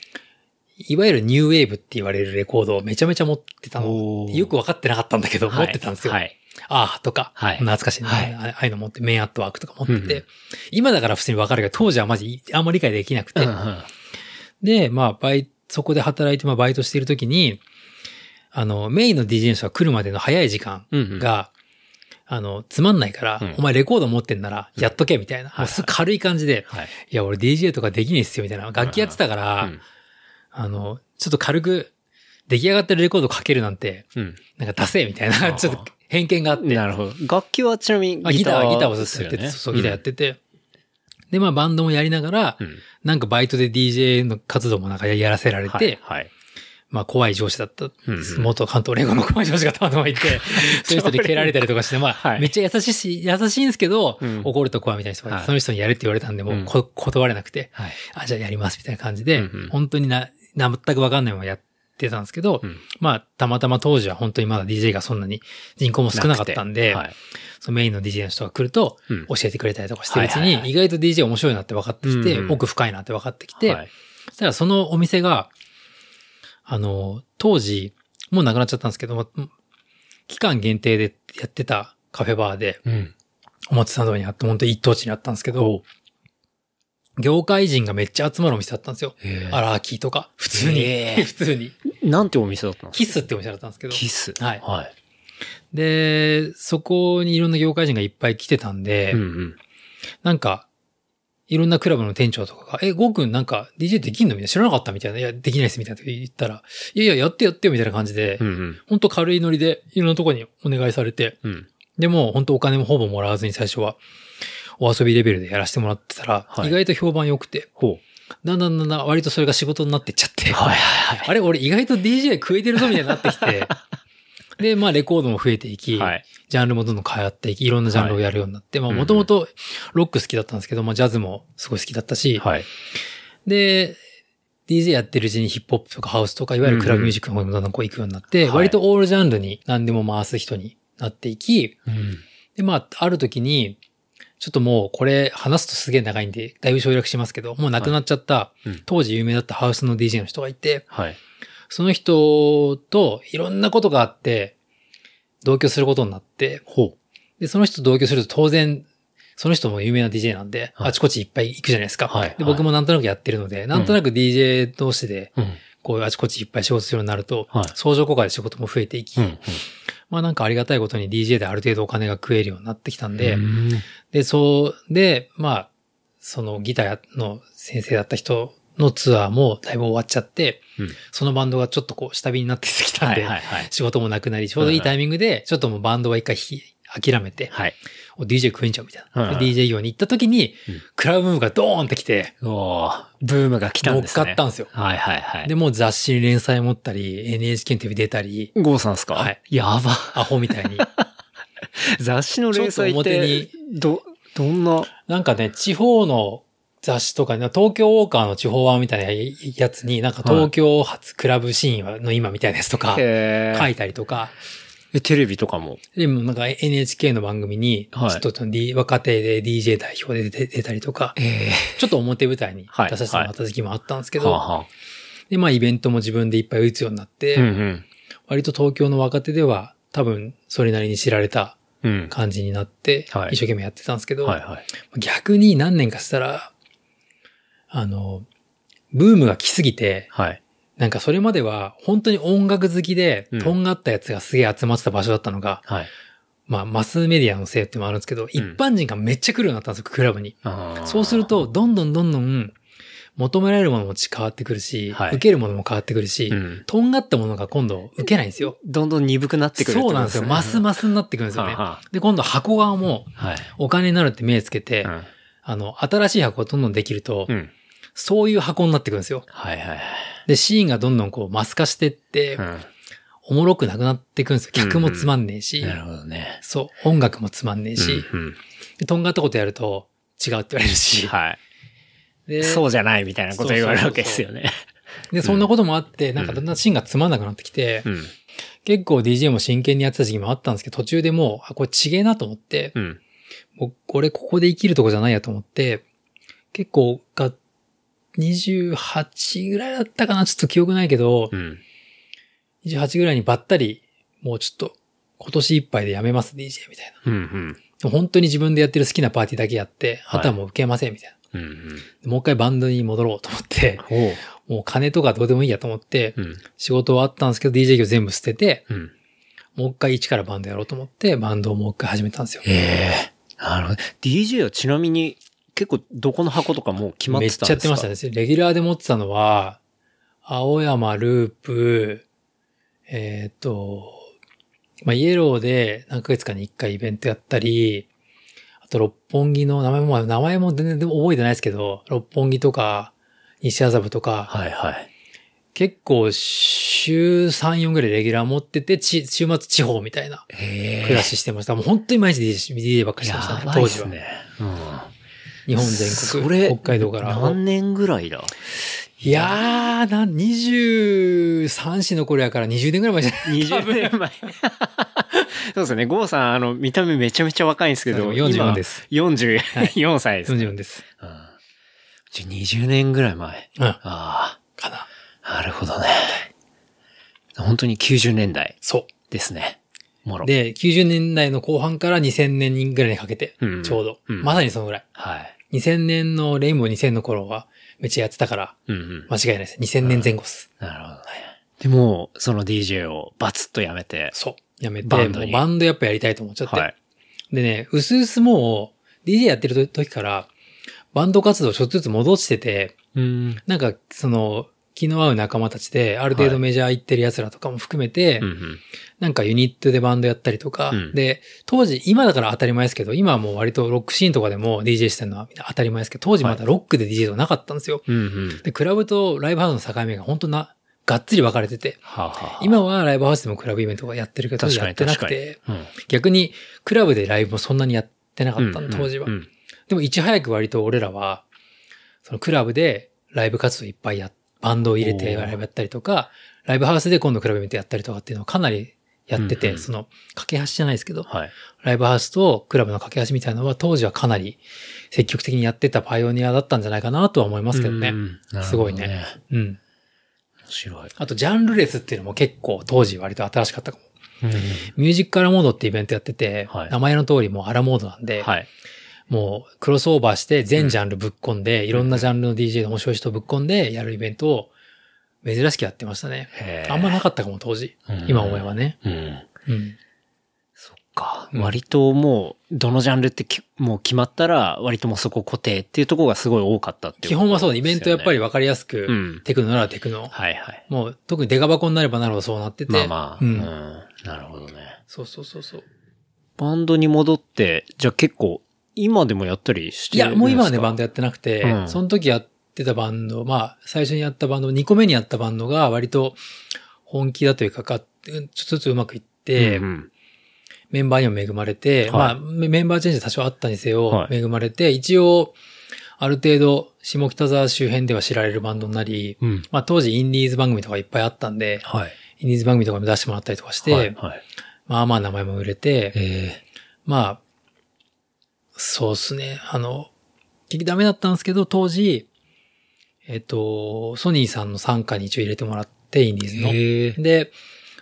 いわゆるニューウェーブって言われるレコードをめちゃめちゃ持ってたの。よく分かってなかったんだけど、持ってたんですよ。はい。ああとか、はい。懐かしい。ね、はい。ああいうの持って、メインアットワークとか持ってて、うんうん。今だから普通に分かるけど、当時はマジあんまり理解できなくて、うんうん。で、まあ、バイ、そこで働いて、まあ、バイトしているときに、あの、メインの DJ の人が来るまでの早い時間うんうん。が、あの、つまんないから、うん。お前レコード持ってんなら、やっとけ、みたいな。うすぐ軽い感じで、はい。いや、俺 DJ とかできねえっすよ、みたいな。楽器やってたから、うんあの、ちょっと軽く、出来上がってるレコードかけるなんて、うん。なんかダセえ、みたいな、ちょっと偏見があって。なるほど。楽器はちなみにあギター、ギターをずっ。とやってて、そうギターやってて。で、まあ、バンドもやりながら、うん。なんかバイトで DJ の活動もなんかやらせられて、はい。はい。まあ怖い上司だった。うんうん元関東連合の怖い上司がたまたまいて、そういう人に蹴られたりとかして、まあ、はいめっちゃ優しいし、優しいんですけど、うん怒ると怖いみたいな人が、はいその人にやれって言われたんで、もうこ、断れなくて、はい。あ、じゃあやりますみたいな感じで、うんうん本当にな、な全くわかんないままやってたんですけど、うん。まあ、たまたま当時は本当にまだ DJ がそんなに人口も少なかったんで、はい。そのメインの DJ の人が来ると、うん。教えてくれたりとかしてるうちに、意外と DJ 面白いなって分かってきて、うんうん奥深いなって分かってきて、はい。そしたらそのお店が、あの、当時、もうなくなっちゃったんですけども、期間限定でやってたカフェバーで、うん。表参道にあって、本当一等地にあったんですけど、業界人がめっちゃ集まるお店だったんですよ。アラーキーとか、普通に、普通に。なんてお店だったんですかキスってお店だったんですけど。キス。はいはい。で、そこにいろんな業界人がいっぱい来てたんで、うんうん。なんか、いろんなクラブの店長とかが、え、ゴーくんなんか DJ できんの？みたいな知らなかったみたいな。いや、できないですみたいな言ったら、いやいや、やってやってよみたいな感じで、うんうん。ほんと軽いノリでいろんなとこにお願いされて、うん。でも本当お金もほぼもらわずに最初はお遊びレベルでやらせてもらってたら、はい意外と評判良くて、ほだんだんだんだん割とそれが仕事になってっちゃって、う。はいはいはい。あれ俺意外と DJ 食えてるぞみたいになってきて、で、まあレコードも増えていき、はい。ジャンルもどんどん変わっていき、いろんなジャンルをやるようになって、まあうんもともとロック好きだったんですけど、まあジャズもすごい好きだったし、はい。で、DJ やってるうちにヒップホップとかハウスとか、いわゆるクラブミュージックの方にもどんどんこう行くようになって、はい割とオールジャンルに何でも回す人になっていき、うん。で、まあ、ある時に、ちょっともうこれ話すとすげえ長いんで、だいぶ省略しますけど、もう亡くなっちゃった、うん当時有名だったハウスの DJ の人がいて、はい。その人といろんなことがあって、同居することになって、ほで、その人と同居すると当然、その人も有名な DJ なんで、はいあちこちいっぱい行くじゃないですか。はいで、僕もなんとなくやってるので、なんとなく DJ 同士で、う。うん。こうあちこちいっぱい仕事するようになると、はい相乗効果で仕事も増えていき、うん。まあなんかありがたいことに DJ である程度お金が食えるようになってきたんで、うんで、そう、で、まあ、そのギターの先生だった人のツアーもだいぶ終わっちゃって、うんそのバンドがちょっとこう下火になってきたんで、はいはいはい。仕事もなくなり、ちょうどいいタイミングで、ちょっともうバンドは一回ひ諦めて、はい。お DJ 食えんちゃうみたいな。はいで DJ 業に行った時に、うんクラブブームがドーンってきて、ブームが来たんですね。乗っかったんですよはいはいはい。で、もう雑誌に連載持ったり、NHK のテレビ出たり、ゴーさんですか？はい。やば。アホみたいに。雑誌の連載っちょっと表にて、ど、どんな、なんかね、地方の雑誌とかね、東京ウォーカーの地方版みたいなやつに、なんか東京発クラブシーンの今みたいなやつとか、書いたりとか、え、テレビとかも？でもなんか NHK の番組に、ちょはいっと D 若手で DJ 代表で出出たりとか、えちょっと表舞台にはい出させてもらった時期もあったんですけえど、はあはあで、まあイベントも自分でいっぱい打つようになって、うんうん。割と東京の若手では多分それなりに知られたうん。感じになって、はい一生懸命やってたんですけど、はいはい。逆に何年かしたら、あの、ブームが来すぎて、はい。なんかそれまでは本当に音楽好きで、うんとんがったやつがすげえ集まってた場所だったのが、はい。まあマスメディアのせいってのもあるんですけど、一般人がめっちゃ来るようになったんですよ、クラブに。そうする、と、どんどんどんどん求められるものも変わってくるし、はい受けるものも変わってくるし、うん。とんがったものが今度受けないんですよ。どんどん鈍くなってくるってことそうなんですよ。ますますになってくるんですよねは。あはで、今度箱側も。お金になるって目つけて、うんあの、新しい箱がどんどんできると、うん。そういう箱になってくるんですよ。はいはいはい。で、シーンがどんどんこう、マス化してって、うん。おもろくなくなってくるんですよ。客もつまんねえし、なるほどね。そう、音楽もつまんねえし、うんうんでとんがったことやると違うって言われるし、はい。でそうじゃないみたいなこと言われるわけですよね。で、そんなこともあって、なんかだんだんシーンがつまんなくなってきて、うん。結構 DJ も真剣にやってた時期もあったんですけど、途中でもう、あ、これちげえなと思って、うん。もうこれここで生きるとこじゃないやと思って、結構がっ28ぐらいだったかな？ちょっと記憶ないけど、うん。28ぐらいにばったり、もうちょっと、今年いっぱいでやめます、DJ みたいな。うんうん。本当に自分でやってる好きなパーティーだけやって、はいあとはもう受けません、みたいな。うんうん。もう一回バンドに戻ろうと思って。もう金とかどうでもいいやと思って、うん。仕事はあったんですけど、DJ 業全部捨てて、うん。もう一回一からバンドやろうと思って、バンドをもう一回始めたんですよ。ええなるほど。DJ はちなみに、結構どこの箱とかもう決まってめったちんですか？ゃやってましたね。レギュラーで持ってたのは、青山ループ、えっ、と、まあ、イエローで何ヶ月かに一回イベントやったり、あと六本木の名前も、名前も全然でも覚えてないですけど、六本木とか、西麻布とか、はいはい。結構週3、4ぐらいレギュラー持ってて、ち週末地方みたいなへ暮らししてました。もう本当に毎日 DJ, DJ ばっかりしてましたね、当時は。ね。うん。日本全国、それ北海道から。何年ぐらいだ？いやー、な、23、4の頃やから20年ぐらい前じゃない ?20 年前。そうですね。ゴーさん、あの、見た目めちゃめちゃ若いんですけど、44今です。44歳です、ね。44です。うんじゃあ20年ぐらい前。うん。ああ、かな。なるほどね。本当に90年代そですね。で、90年代の後半から2000年ぐらいにかけて、うんちょうど、うんまさにそのぐらい。はい。2000年のレインボー2000の頃は、めっちゃやってたから、うんうん。間違いないです。2000年前後っす。なるほどね。でも、その DJ をバツッとやめて。そう。やめて、バンドバンドやっぱやりたいと思っちゃって。はい。でね、うすうすもう、DJ やってる時から、バンド活動ちょっとずつ戻してて、うん。なんか、その、気の合う仲間たちで、ある程度メジャー行ってる奴らとかも含めて、うんうん。なんかユニットでバンドやったりとか、うんで、当時、今だから当たり前ですけど、今はもう割とロックシーンとかでも DJ してるのは当たり前ですけど、当時まだロックで DJ とかなかったんですよ。うんうん。で、クラブとライブハウスの境目が本当な、がっつり分かれてて、はあ、はあ、今はライブハウスでもクラブイベントがやってるけど、やってな。くて、うん。逆にクラブでライブもそんなにやってなかったの、うん当時は。うん。でもいち早く割と俺らは、そのクラブでライブ活動いっぱいやっ、バンドを入れてライブやったりとか、ライブハウスで今度クラブイベントやったりとかっていうのをかなりやってて、うんうんその、架け橋じゃないですけど、はい。ライブハウスとクラブの架け橋みたいなのは当時はかなり積極的にやってたパイオニアだったんじゃないかなとは思いますけどね。うんうんすごいね。うん。面白い。あと、ジャンルレスっていうのも結構当時割と新しかったかも。うんミュージックアラモードってイベントやってて、はい名前の通りもうアラモードなんで、はい。もうクロスオーバーして全ジャンルぶっ込んで、いろんなジャンルの DJ で面白い人をぶっ込んでやるイベントを珍しくやってましたね。あんまなかったかも当時。うん今思えばね。うん。うん。そっか。うん割ともう、どのジャンルってきもう決まったら、割ともうそこ固定っていうところがすごい多かったっていう、基本はそうだ、イベントやっぱりは分かりやすく、うんテクノならテクノ。はいはい。もう特にデカ箱になればなるほどそうなってて。まあまあ。ううんん。なるほどね。そうそうそうそう。バンドに戻って、じゃあ結構、今でもやったりしていや、もう今はね、バンドドやってなくて、うんその時やってたバンド、まあ、最初にやったバンド、2個目にやったバンドが割と本気だというか、かちょっとずつうまくいって、うんうんメンバーにも恵まれて、はいまあ、メメンバーチェンジ多少あったにせよ、はい恵まれて、一応、ある程度、下北沢周辺では知られるバンドになり、うん。まあ当時インディーズ番組とかいっぱいあったんで、はい。インディーズ番組とかも出してもらったりとかして、はい。はい。まあまあ名前も売れて、えまあ、そうっすね。あの、結局ダメだったんですけど、当時、えっ、と、ソニーさんの参加に一応入れてもらって、インディーズー、の。えー、で、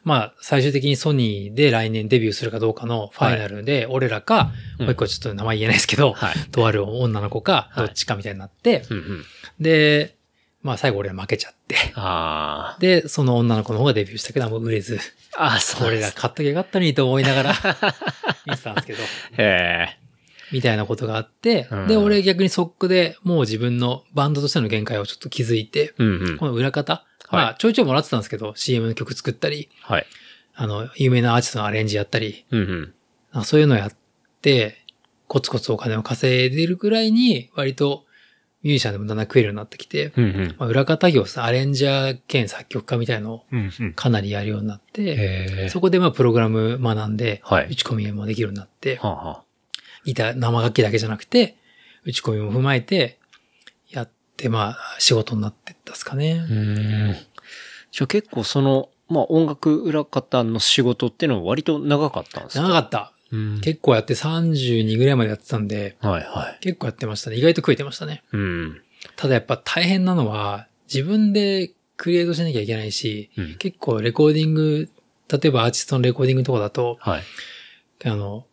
まあ、最終的にソニーで来年デビューするかどうかのファイナルで、俺らか、うんもう一個ちょっと名前言えないですけど、はい。とある女の子か、はいどっちかみたいになって。で、まあ最後俺ら負けちゃって。で、その女の子の方がデビューしたけど、もう売れず、ああ、そう俺ら買っときゃよかったのにと思いながら 見てたんですけど、へえ。みたいなことがあって、うんで、俺逆にそこでもう自分のバンドとしての限界をちょっと気づいて、うんうんこ。の裏方、はいまあちょいちょいもらってたんですけど、CM の曲作ったり、はい。あの、有名なアーティストのアレンジやったり、うんうん。そういうのやって、コツコツお金を稼いでるくらいに、割とミュージシャンでもだんだん食えるようになってきて、うんうん。まあ、裏方業さ、アレンジャー兼作曲家みたいのをうんうん。かなりやるようになって、へえ。そこでまあプログラム学んで、はい打ち込みもできるようになって、はあはギター、生楽器だけじゃなくて、打ち込みも踏まえて、やって、まあ、仕事になってったっすかね。うーん。じゃあ結構その、まあ音楽裏方の仕事っていうのは割と長かったんですか？長かった。うん。結構やって32ぐらいまでやってたんで、はいはい。結構やってましたね。意外と食えてましたね。うん。ただやっぱ大変なのは、自分でクリエイトしなきゃいけないし、うん結構レコーディング、例えばアーティストのレコーディングとかだと、はい。あの、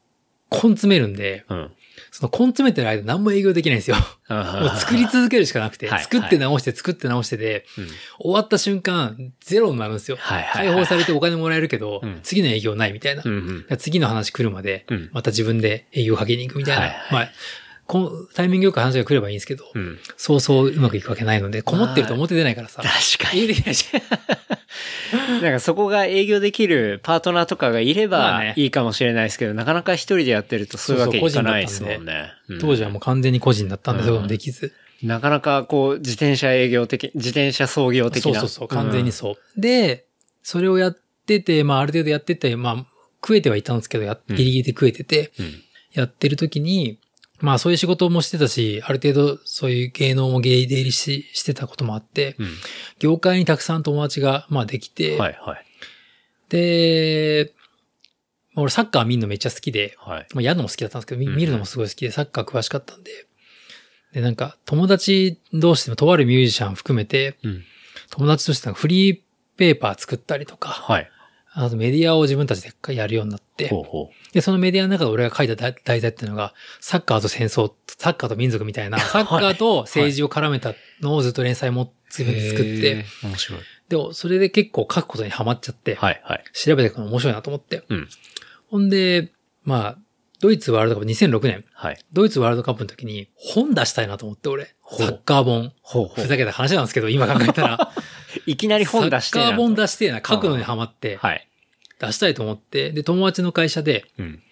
根詰めるんで、うん。その根詰めてる間何も営業できないんですよ。もう作り続けるしかなくて、はい作って直して作って直してで、うん終わった瞬間、ゼロになるんですよ。はいはいはい解放されてお金もらえるけど、うん次の営業ないみたいな。うんうん次の話来るまで、うんまた自分で営業かけに行くみたいな。はいはいまあ、このタイミングよく話が来ればいいんですけど、うん。そうそううまくいくわけないので、こもってると表出ないからさ。確か営業できないし。なんかそこが営業できるパートナーとかがいればいいかもしれないですけど、なかなか一人でやってるとそういうわけにいかないですもんね。うん当時はもう完全に個人だったんで、そうできず。なかなかこう、自転車営業的、自転車創業的な。そうそうそう、完全にそう。で、それをやってて、まあある程度やってて、まあ食えてはいたんですけど、やうんギリギリで食えてて、うん。やってる時に、まあそういう仕事もしてたし、ある程度そういう芸能も芸出入りししてたこともあって、うん。業界にたくさん友達がまあできて、はいはい。で、まあ俺サッカー見るのめっちゃ好きで、はい。まあやるのも好きだったんですけど、見るのもすごい好きで、サッカー詳しかったんで、で、なんか友達同士でもとあるミュージシャン含めて、うん。友達としてなんかフリーペーパー作ったりとか、はい。あとメディアを自分たちでやるようになって、ほうほで、そのメディアの中で俺が書いた題題材っていうのが、サッカーと戦争、サッカーと民族みたいな、サッカーと政治を絡めたのをずっと連載も自分で作って、面白い。で、それで結構書くことにハマっちゃって、はいはい。調べていくの面白いなと思って。うん。ほんで、まあ、ドイツワールドカップ2006年、はい。ドイツワールドカップの時に本出したいなと思って俺、サッカー本。ふざけた話なんですけど、今考えたら。いきなり本出してサッカー本だ。出してえな、書くのにハマって、はい。出したいと思って、で、友達の会社でうん。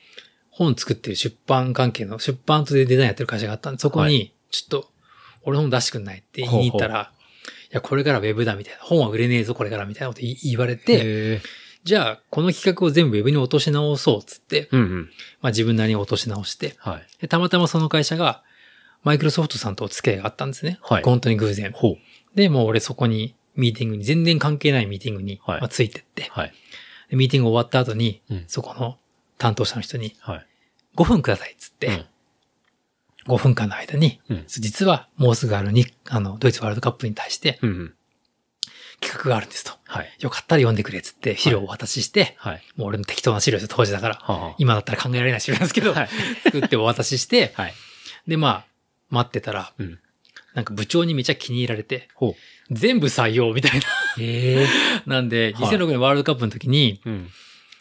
本作ってる出版関係の、出版とでデザインやってる会社があったんで、そこはに、ちょっと、俺の本出してくんないって言いに行ったら、いや、これからウェブだみたいな、本は売れねえぞ、これからみたいなこと言われて、で、じゃあ、この企画を全部ウェブに落とし直そう、つって、うんうん。まあ自分なりに落とし直して、はい。でたまたまその会社が、マイクロソフトさんとお付き合いがあったんですね。はい本当に偶然。ほう。で、もう俺そこに、ミーティングに、全然関係ないミーティングに、はいまあ、ついてって、はい。でミーティング終わった後に、うんそこの担当者の人に、はい。5分ください、っつって、うん5分間の間に、うん実はもうすぐあるに、あの、ドイツワールドカップに対してうんうん。企画があるんですと。はい。よかったら読んでくれ、っつって、資料をお渡しして、はい。もう俺の適当な資料ですよ、当時だから。はあはあ今だったら考えられない資料なんですけど、はい作ってお渡しして、はい。で、まあ、待ってたら、うん。なんか部長にめちゃ気に入られて、ほ全部採用みたいな。う。ええ。なんで、はい2006年ワールドカップの時に、うん。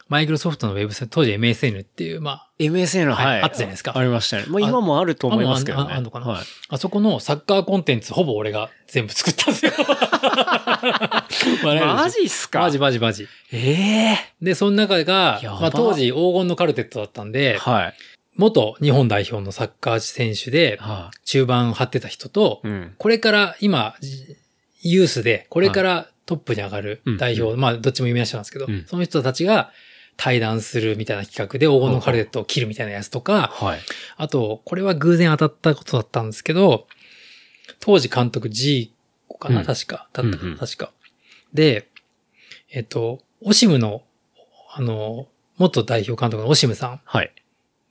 マイクロソフトのウェブサイト、当時 MSN っていう、まあ、MSN の、はいはい。あったじゃないですかありましたね。まあ今もあると思いますけどね。あああんのかな？はい。あそこのサッカーコンテンツほぼ俺が全部作ったんですよ。マジっすか？マジマジマジ。ええ。で、その中が、まあ当時黄金のカルテットだったんで、はい。元日本代表のサッカー選手では中盤を張ってた人と、い。うん。これから今、じユースで、これからトップに上がる代表、うまあどっちも有名な人なんですけど、うんその人たちが対談するみたいな企画で黄金のカルテットを切るみたいなやつとか、はい。あと、これは偶然当たったことだったんですけど、当時監督 G かな、うん確か。だったかな、確か。で、えっと、オシムの、あの、元代表監督のオシムさはい。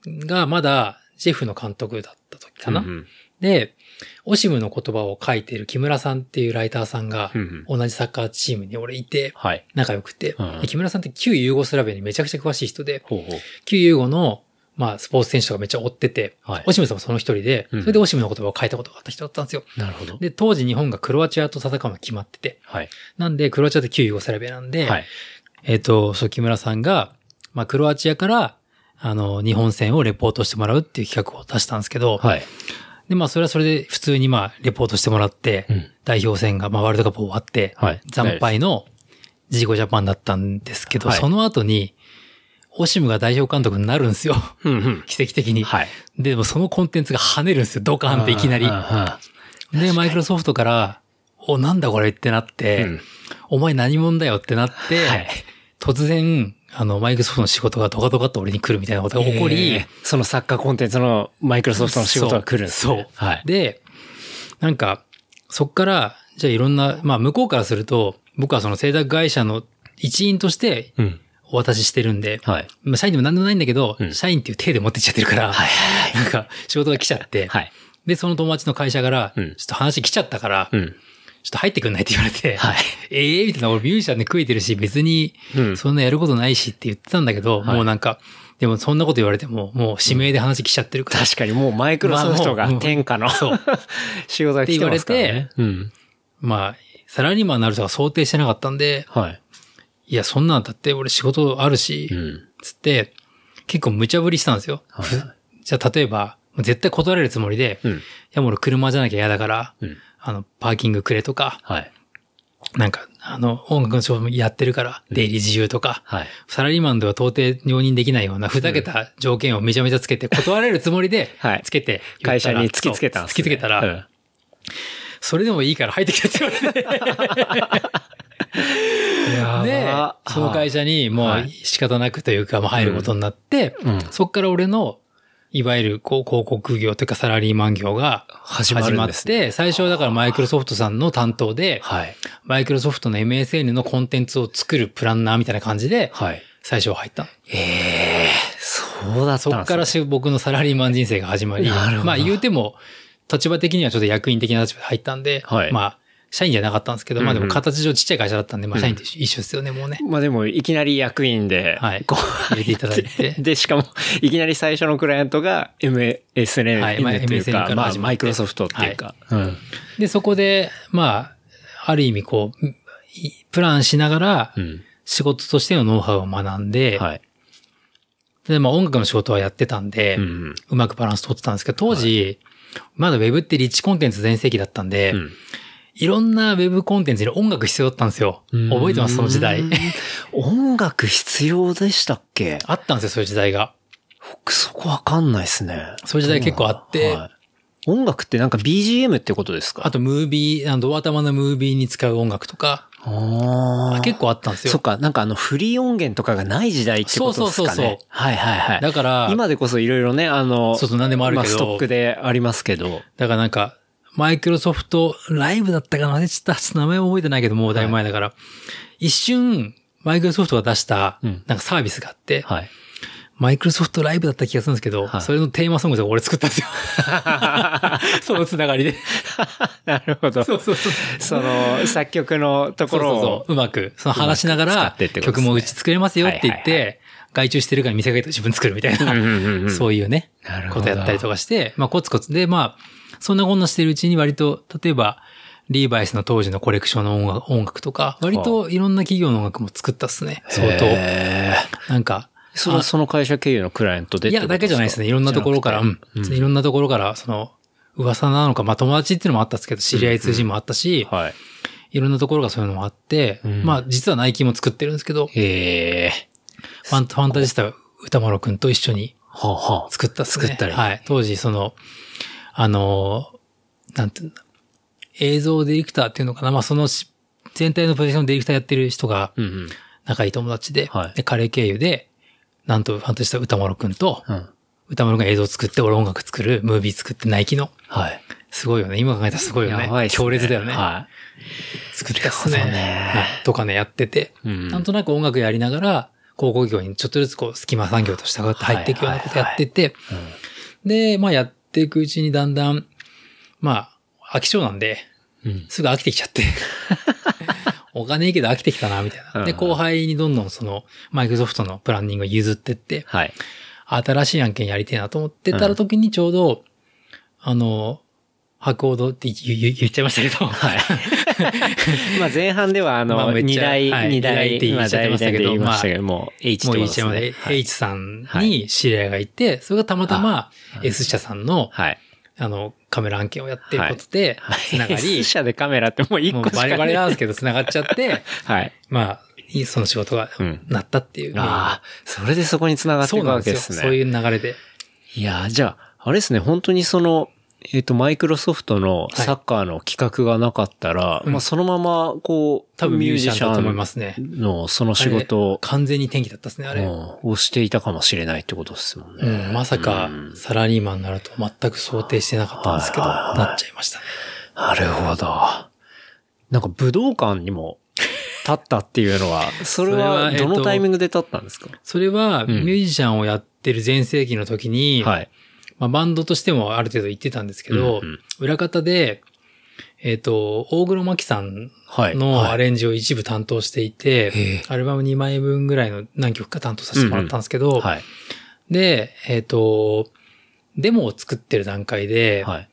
んがまだジェフの監督だった時かな。うんうんで、オシムの言葉を書いている木村さんっていうライターさんが同じサッカーチームに俺いて、はい。仲良くて、うんで木村さんって旧ユーゴスラビアにめちゃくちゃ詳しい人で、ほうほう。旧ユーゴの、まあ、スポーツ選手とかめっちゃ追ってて、はいオシムさんもその一人で、うんそれでオシムの言葉を書いたことがあった人だったんですよ。なるほど。で、当時日本がクロアチアと戦うのが決まってて、はい。なんで、クロアチアって旧ユーゴスラビアなんで、はい。えっ、と、そう、木村さんが、まあ、クロアチアから、あの、日本戦をレポートしてもらうっていう企画を出したんですけど、はい。で、まあ、それはそれで普通にまあ、レポートしてもらって、うん代表戦が、まあ、ワールドカップ終わって、はい惨敗のジーゴジャパンだったんですけど、はいその後に、オシムが代表監督になるんですよ。うんうん。奇跡的に。はい。でもそのコンテンツが跳ねるんですよ。ドカーンっていきなりで、マイクロソフトから、お、なんだこれってなって、うんお前何者だよってなって、はい突然、あの、マイクロソフトの仕事がドカドカっと俺に来るみたいなことが起こり、えーそのサッカーコンテンツのマイクロソフトの仕事が来るね。そう。はい。で、なんか、そっから、じゃあいろんな、まあ向こうからすると、僕はその製作会社の一員としてうん。お渡ししてるんで、はい。まあ社員でも何でもないんだけど、うん社員っていう体で持ってっちゃってるから、はい。なんか仕事が来ちゃって、はい。で、その友達の会社から、うんちょっと話来ちゃったから、うん。ちょっと入ってくんないって言われて、はい。ええみたいな、俺ミュージシャンで食えてるし、別にうんそんなやることないしって言ってたんだけど、はいもうなんか、でもそんなこと言われても、もう指名で話来ちゃってるから、確かにもうマイクロソフトが天下の、そう 仕事が来てますからね。うん。まあ、サラリーマンになるとか想定してなかったんで、はい。いや、そんなんだって俺仕事あるし、うん。つって、結構無茶ぶりしたんですよ。はいじゃあ例えば、絶対断られるつもりで、いうん。やもう俺車じゃなきゃ嫌だから、うん。あの、パーキングくれとか、はい。なんか、あの、音楽の仕事もやってるから、出入り自由とか、はい。サラリーマンでは到底容認できないようなふざけた条件をめちゃめちゃつけて、断られるつもりで はい、つけて、会社に突きつけたんそうです、突きつけたら、うん。それでもいいから入ってきてって言われて。で、その会社にもう仕方なくというか、まあ入ることになって、うん。そっから俺の、いわゆるこう広告業というかサラリーマン業が始まっですねて、最初はだからマイクロソフトさんの担当で、はい。マイクロソフトの MSN のコンテンツを作るプランナーみたいな感じで、はい。最初は入った。ええそうだったねそっからし僕のサラリーマン人生が始まり、なるほどまあ言うても、立場的にはちょっと役員的な立場で入ったんで、はいまあ、社員じゃなかったんですけど、まあでも形上ちっちゃい会社だったんで、まあ社員と一緒ですよね、もうね。まあでも、いきなり役員で、はいこ入れていただいてうで、しかも、いきなり最初のクライアントが MSN はいまあという MSN か、まあ、マイクロソフトっていうか。うん。で、そこで、まあ、ある意味こう、いプランしながらう、ん。仕事としてのノウハウを学んで、はい。で、まあ音楽の仕事はやってたんで、ううんまくバランス取ってたんですけど、当時、まだウェブってリッチコンテンツ全盛期だったんで、うん。いろんなウェブコンテンツに音楽必要だったんですよ。覚えてます？その時代う。ん音楽必要でしたっけ？あったんですよ、そういう時代が。僕そこわかんないですね。そういう時代結構あってはい音楽ってなんか BGM ってことですか？あと、ムービー、あの、ドア玉のムービーに使う音楽とか、あー結構あったんですよ。そっか、なんかあのフリー音源とかがない時代ってことですかね。そうそうそうそうはいはいはい。だから、今でこそいろいろね、あの、そうそう何でもあるけどまストックでありますけど。だからなんか、マイクロソフトライブだったかなちょっと名前は覚えてないけど、もうだいぶ前だから、一瞬、マイクロソフトが出したうん、なんかサービスがあって、はい。マイクロソフトライブだった気がするんですけど、はいそれのテーマソングとか俺作ったんですよ。そのつながりで。なるほど。そうそうそう。その、作曲のところをそうそうそう。うまく、その話しながら曲もうち作れますよって言っはいはいて、外注してるから見せかけて自分作るみたいうんうんうんうな、んそういうねことやったりとかして、まあコツコツで、まあ、そんなこんなしてるうちに割と、例えば、リーバイスの当時のコレクションの音楽音楽とか、割といろんな企業の音楽も作ったっすね。相当。なんか、それはその会社経由のクライアントでいや、だけじゃないですね。いろんなところから、うんいろんなところから、その、噂なのか、まあ友達っていうのもあったんですけど、知り合い通じもあったし、はい。いろんなところがそういうのもあって、んまあ実はナイキも作ってるんですけど、へえ。ファンファンタジスタ歌丸くんと一緒にはあ、はあ、作ったっすね。作ったりはい。当時、その、あの、なんていうんだ、映像ディレクターっていうのかな。まあそのし全体のポジションディレクターやってる人がうんうん。仲いい友達で、はいで、彼経由で、なんとファンタジスタ歌丸くんと、うん。歌丸くんが映像作って、俺音楽作る、ムービー作って、ナイキの。はい。すごいよね。今考えたらすごいよね。ね強烈だよね。は作ったっすね。ねはいとかね、やってて、うんなんとなく音楽やりながら、広告業にちょっとずつこう、隙間産業として入っていくようなことやってて、い。うんで、まあやっていくうちにだんだん、まあ、飽き性なんで、うん。すぐ飽きてきちゃって。お金いいけど飽きてきたな、みたいな。で、うん後輩にどんどんその、マイクロソフトのプランニングを譲ってって、はい。新しい案件やりてえなと思ってたら時にちょうど、あの、ハコードって言言言っちゃいましたけど、はい。まあ前半ではあの、二代、はい二代、二代って言っちゃってましたけどまあ代理店で言いましたけど、もう H もうと H 山で、はい H さんに知り合いがいて、それがたまたま S 社さんの、はい。あの、カメラ案件をやってることで、つながり S、社でカメラってもう一個しかバレバレなんでですけど、つながっちゃって、はい。まあ、いいその仕事がうんなったっていう。ああ、それでそこに繋がってそいうくなんでよ。わけですすね。そういう流れで。いやー、じゃあ、あれですね、本当にその、えっ、と、マイクロソフトのサッカーの企画がなかったら、うんまあそのまま、こう、多分ミュージシャンだと思いますね。のその仕事を、完全に転機だったですね、あれ。うんをしていたかもしれないってことですもんね。うん、まさかうんサラリーマンになると全く想定してなかったんですけど、はいはいはいなっちゃいましたね。なるほど。なんか武道館にも立ったっていうのは、それははどのタイミングで立ったんですか、それは、んミュージシャンをやってる全盛期の時に、はい。まあ、バンドとしてもある程度行ってたんですけど、うんうん裏方で、えっ、と、大黒摩季さんはい。のはいアレンジを一部担当していて、へえアルバム2枚分ぐらいの何曲か担当させてもらったんですけど、はい。で、えっ、と、デモを作ってる段階で、はい。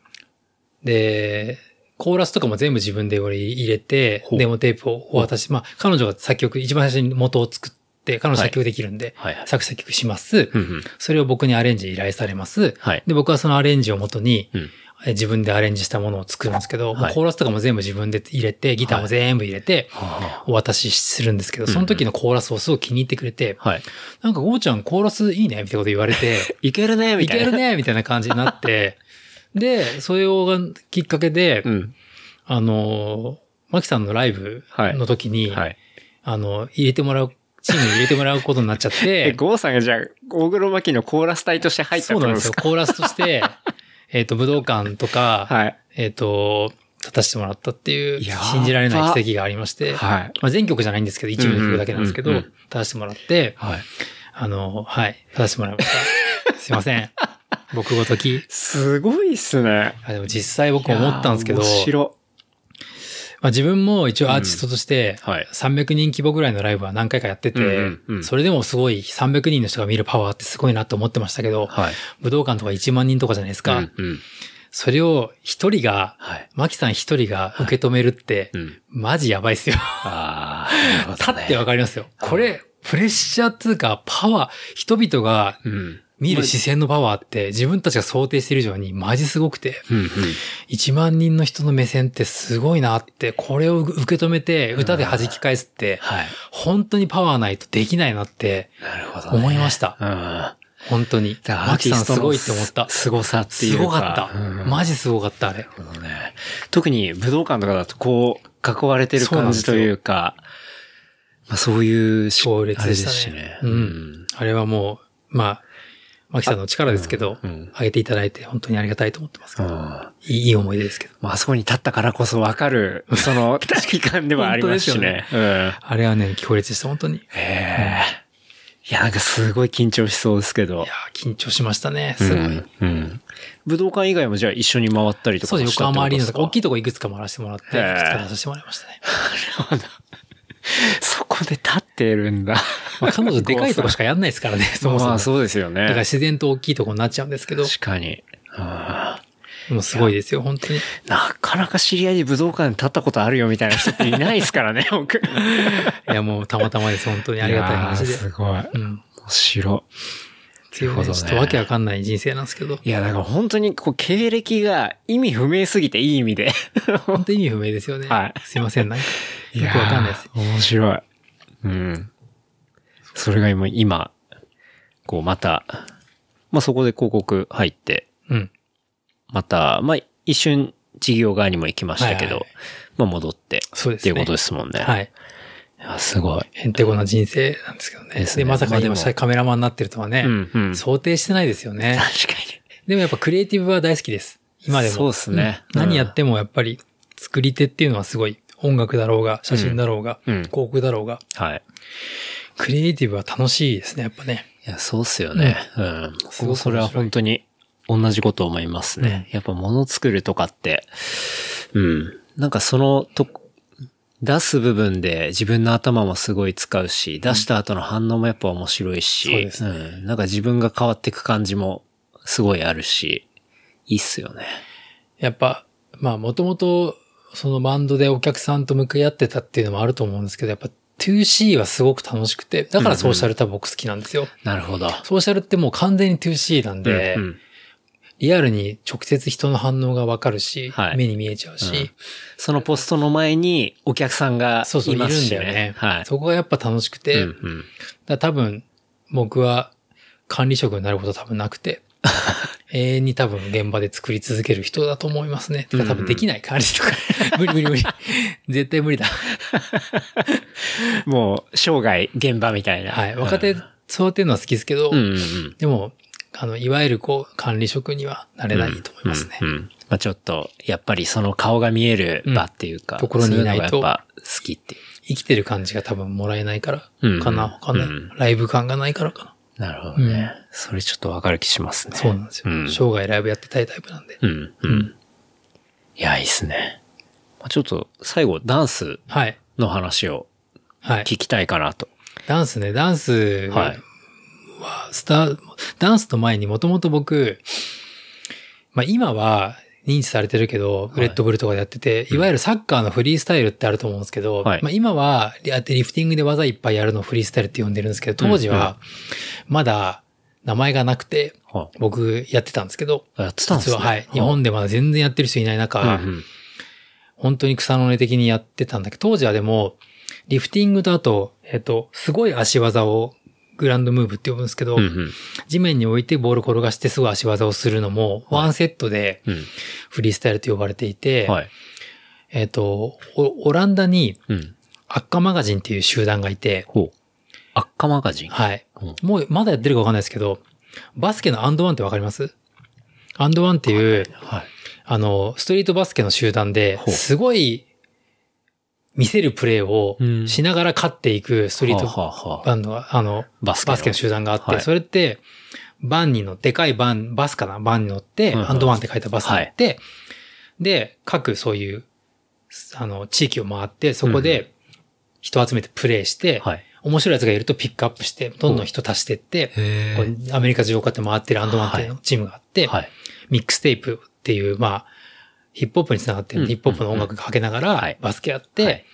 で、コーラスとかも全部自分で俺入れて、デモテープをお渡し、まあ、彼女が作曲、一番最初に元を作って、彼女作曲できるんで、はいはい。作詞作曲します。うんうん。それを僕にアレンジ依頼されます。はい。で、僕はそのアレンジをもとに、うん。え自分でアレンジしたものを作るんですけど、はいコーラスとかも全部自分で入れて、ギターも全部入れて、はお渡しするんですけど、その時のコーラスをすごい気に入ってくれて、あはい。なんかゴーちゃんコーラスいいねみたいなこと言われて、いけるね、みいたいな。けるねみたいな感じになって、で、それがきっかけで、うん。あの、マキさんのライブの時に、はい。あの、入れてもらう、チームに入れてもらうことになっちゃっ え、て、ゴーさんがじゃあ、大黒摩季のコーラス隊として入ったそうなんですよ。コーラスとして、えっと、武道館とか、はい。えっと、立たせてもらったっていう、信じられない奇跡がありまして、はい。まあ、全曲じゃないんですけど、一部の曲だけなんですけど、立たせてもらって、はい。あの、はい、立たせてもらいました。すいません。僕ごとき。すごいっすね。あでも実際僕思ったんですけど、面白。まあ、自分も一応アーティストとして、はい。300人規模ぐらいのライブは何回かやってて、それでもすごい300人の人が見るパワーってすごいなと思ってましたけど、はい。武道館とか1万人とかじゃないですか。うんうん。それを一人が、はい。マキさん一人が受け止めるって、うん。マジやばいっすよ。立ってわかりますよ。これ、プレッシャーっていうか、パワー、人々がうん。見る視線のパワーって自分たちが想定している以上にマジすごくて、うんうん。1万人の人の目線ってすごいなって、これを受け止めて歌で弾き返すって、はい。本当にパワーないとできないなって思いました。うん。本当に。マキさんすごいって思った。凄さっていうすか。ごかった。うんマジすごかった、あれ。ね。特に武道館とかだとこう、囲われてる感じというか、まあそういうし強烈でしね。しうん。あれはもう、まあ、マキさんの力ですけど、うんうんあげていただいて本当にありがたいと思ってますけど、うん。いいいい思い出ですけど。まああそこに立ったからこそわかる、その、期間ではありますし本当ね。うん。あれはね、強烈でした、本当に。いへえ。いや、なんかすごい緊張しそうですけどや。ー、緊張しましたね、うすごい。ん。うん。武道館以外もじゃあ一緒に回ったりとかそうです、横浜アリーナとか、大きい。いとこいくつか回らせてもらって、いくつか出させてもらいましたね。そこで立ってるんだ。まあ、彼女でかいとこしか やんないですからね、そもそも。まあそうですよね。だから自然と大きいとこになっちゃうんですけど、確かに。うんもうすごいですよ、本当に。なかなか知り合いで武道館に立ったことあるよみたいな人っていないですからね、僕。いや、もうたまたまです、本当にありがたい話で。すごい。面うん。白っていうね、ちょっとわけわかんない人生なんですけど、い。いや、だから本当にこう経歴が意味不明すぎていい意味で。本当に意味不明ですよね。はいすいません、なんか。よくわかんないです。面白い。うん。それが今、今、こうまた、まあそこで広告入って、うん。また、まあ一瞬事業側にも行きましたけど、はいはいまあ戻って、そうですね。っていうことですもんね。。はいい。や、すごい。へんてこな人生なんですけどね。ですねで、まさか今カメラマンになってるとはね、うんうん。想定してないですよね。確かに。でもやっぱクリエイティブは大好きです。今でも。そうっすねうんうん何やってもやっぱり作り手っていうのはすごい音楽だろうが、写真だろうが、うんうん広告だろうが、はい。クリエイティブは楽しいですね、やっぱね。いや、そうっすよね。うん。僕もそれは本当に同じこと思いますね。やっぱ物作るとかって、うん。なんかそのと、出す部分で自分の頭もすごい使うし、出した後の反応もやっぱ面白いし、そうですん。なんか自分が変わっていく感じもすごいあるし、いいっすよね。やっぱ、まあもともとそのバンドでお客さんと向かい合ってたっていうのもあると思うんですけど、やっぱ 2C はすごく楽しくて、だからソーシャル多分僕好きなんですよ。なるほど。ソーシャルってもう完全に 2C なんで、うんうんリアルに直接人の反応がわかるし、はい目に見えちゃうし、うんそのポストの前にお客さんがそうそう、いるんいますしだよね。はい。そこがやっぱ楽しくて、うんうんだ多分僕は管理職になること多分なくて、永遠に多分現場で作り続ける人だと思いますね。てか多分できない管理とか。無理無理無理。絶対無理だ。もう、生涯現場みたいな。はい。若手、そうやっていうのは好きですけど、うんうんうん。でも、あの、いわゆるこう、管理職にはなれないと思いますね。うんうんまあちょっと、やっぱりその顔が見える場っていうか、うんところにいないと好きっていう。生きてる感じが多分もらえないから、うんかなわかんない、うんライブ感がないからかな。なるほどね。それちょっとわかる気しますね。そうなんですよ。うん生涯ライブやってたいタイプなんで。うん、う。うんん。いや、いいっすね。まあちょっと最後、ダンスはい。の話をはい。聞きたいかなと。ダンスね、ダンスは。はいスター、ダンスの前にもともと僕、まあ今は認知されてるけど、い。レッドブルとかでやってて、いわゆるサッカーのフリースタイルってあると思うんですけど、はい。まあ今はやってリフティングで技いっぱいやるのをフリースタイルって呼んでるんですけど、当時はまだ名前がなくて、は僕やってたんですけど、あやってたんですね。実ははい、日本でまだ全然やってる人いない中、本当に草の根的にやってたんだけど、当時はでも、リフティングとあと、えっと、すごい足技をグランドムーブって呼ぶんですけど、うんうん地面に置いてボール転がしてすぐ足技をするのも、ワンセットでうん。フリースタイルと呼ばれていて、はい。えっと、オオランダにうん。アッカマガジンっていう集団がいて、ほう。アッカマガジン。はい。うんもうまだやってるかわかんないですけど、バスケのアンドワンってわかります？アンドワンっていう、はい。あの、ストリートバスケの集団で、すごい見せるプレーをうん。しながら勝っていくストリートバンドが、あの、バスケの。バスケの集団があって、はい。それって、バンに乗って、でかいバン、バスかな？バンに乗って、うんうん。アンドワンって書いたバスに乗って、で、各そういう、あの、地域を回って、そこで人を集めてプレイして、はい。面白いやつがいるとピックアップして、どんどん人足してって、アメリカ中をこうやって回ってる AND1 っていうチームがあって、はい。ミックステープっていう、まあ、ヒップホップにつながってるうん。ヒップホップの音楽かけながら、はい。バスケやって、はい。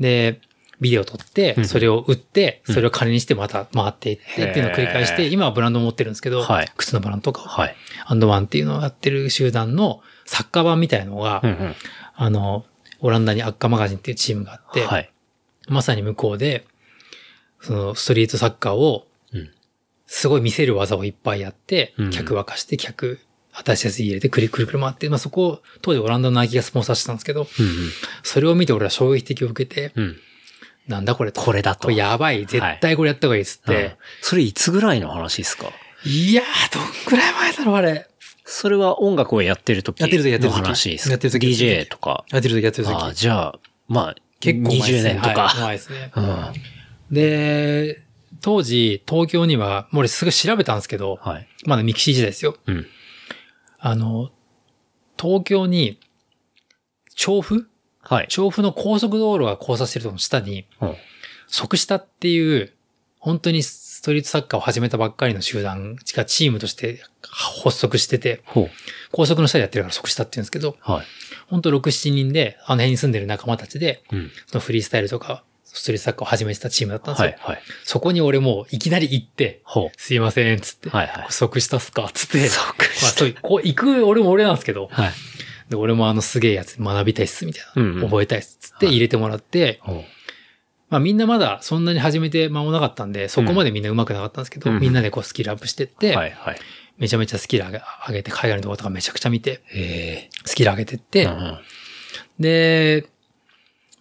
で、ビデオ撮って、うん、それを売って、うん。それを金にしてまた回っていってっていうのを繰り返して、今はブランドを持ってるんですけどはい、靴のブランドとかを、はい。 AND1 っていうのをやってる集団のサッカー版みたいのがうん、うん。あの、オランダにアッカマガジンっていうチームがあって、はい。まさに向こうで、そのストリートサッカーをうん、すごい見せる技をいっぱいやってうん、客沸かして、客、新しいやつ入れて、くりくりくり回って、まあそこを、当時オランダのナイキがスポンサーしてたんですけど、うんそれを見て俺は衝撃的を受けて、うん。うん。なんだこれと。これだとやばい。絶対これやった方がいいっつっうんて。それいつぐらいの話ですか？いやー、どんくらい前だろう、あれ。それは音楽をやってる時やってる時やってるの時話ですかやってる時 DJ とか。やってる時やってる時。ああ、じゃあ、まあ、結構前です20ね年とか。はい前ですね。うん。で、当時、東京には、もう俺すぐ調べたんですけど、はい。まだミキシー時代ですよ。うん。あの、東京に、調布？はい。調布の高速道路が交差してるところの下に、うん即下っていう、本当にストリートサッカーを始めたばっかりの集団がチームとして発足してて、ほう。高速の下でやってるから即下って言うんですけど、はい。本当6、7人で、あの辺に住んでる仲間たちで、うん。そのフリースタイルとか、ストリートサッカーを始めてたチームだったんですよ。はい。はい。そこに俺もういきなり行って、ほすいません、つって。う。はい。はい。即下っすかつって。即まあそうこう行く俺も俺なんですけど、はい。で、俺もあのすげえやつ学びたいっす、みたいな。うんうん覚えたいっす、つって入れてもらって、ほう。まあみんなまだそんなに始めて間もなかったんで、そこまでみんな上手くなかったんですけど、うんみんなでこうスキルアップしてって、はい。はい。めちゃめちゃスキル上げ上げて、海外の動画とかめちゃくちゃ見て、えスキル上げてって、え。うんうん。で、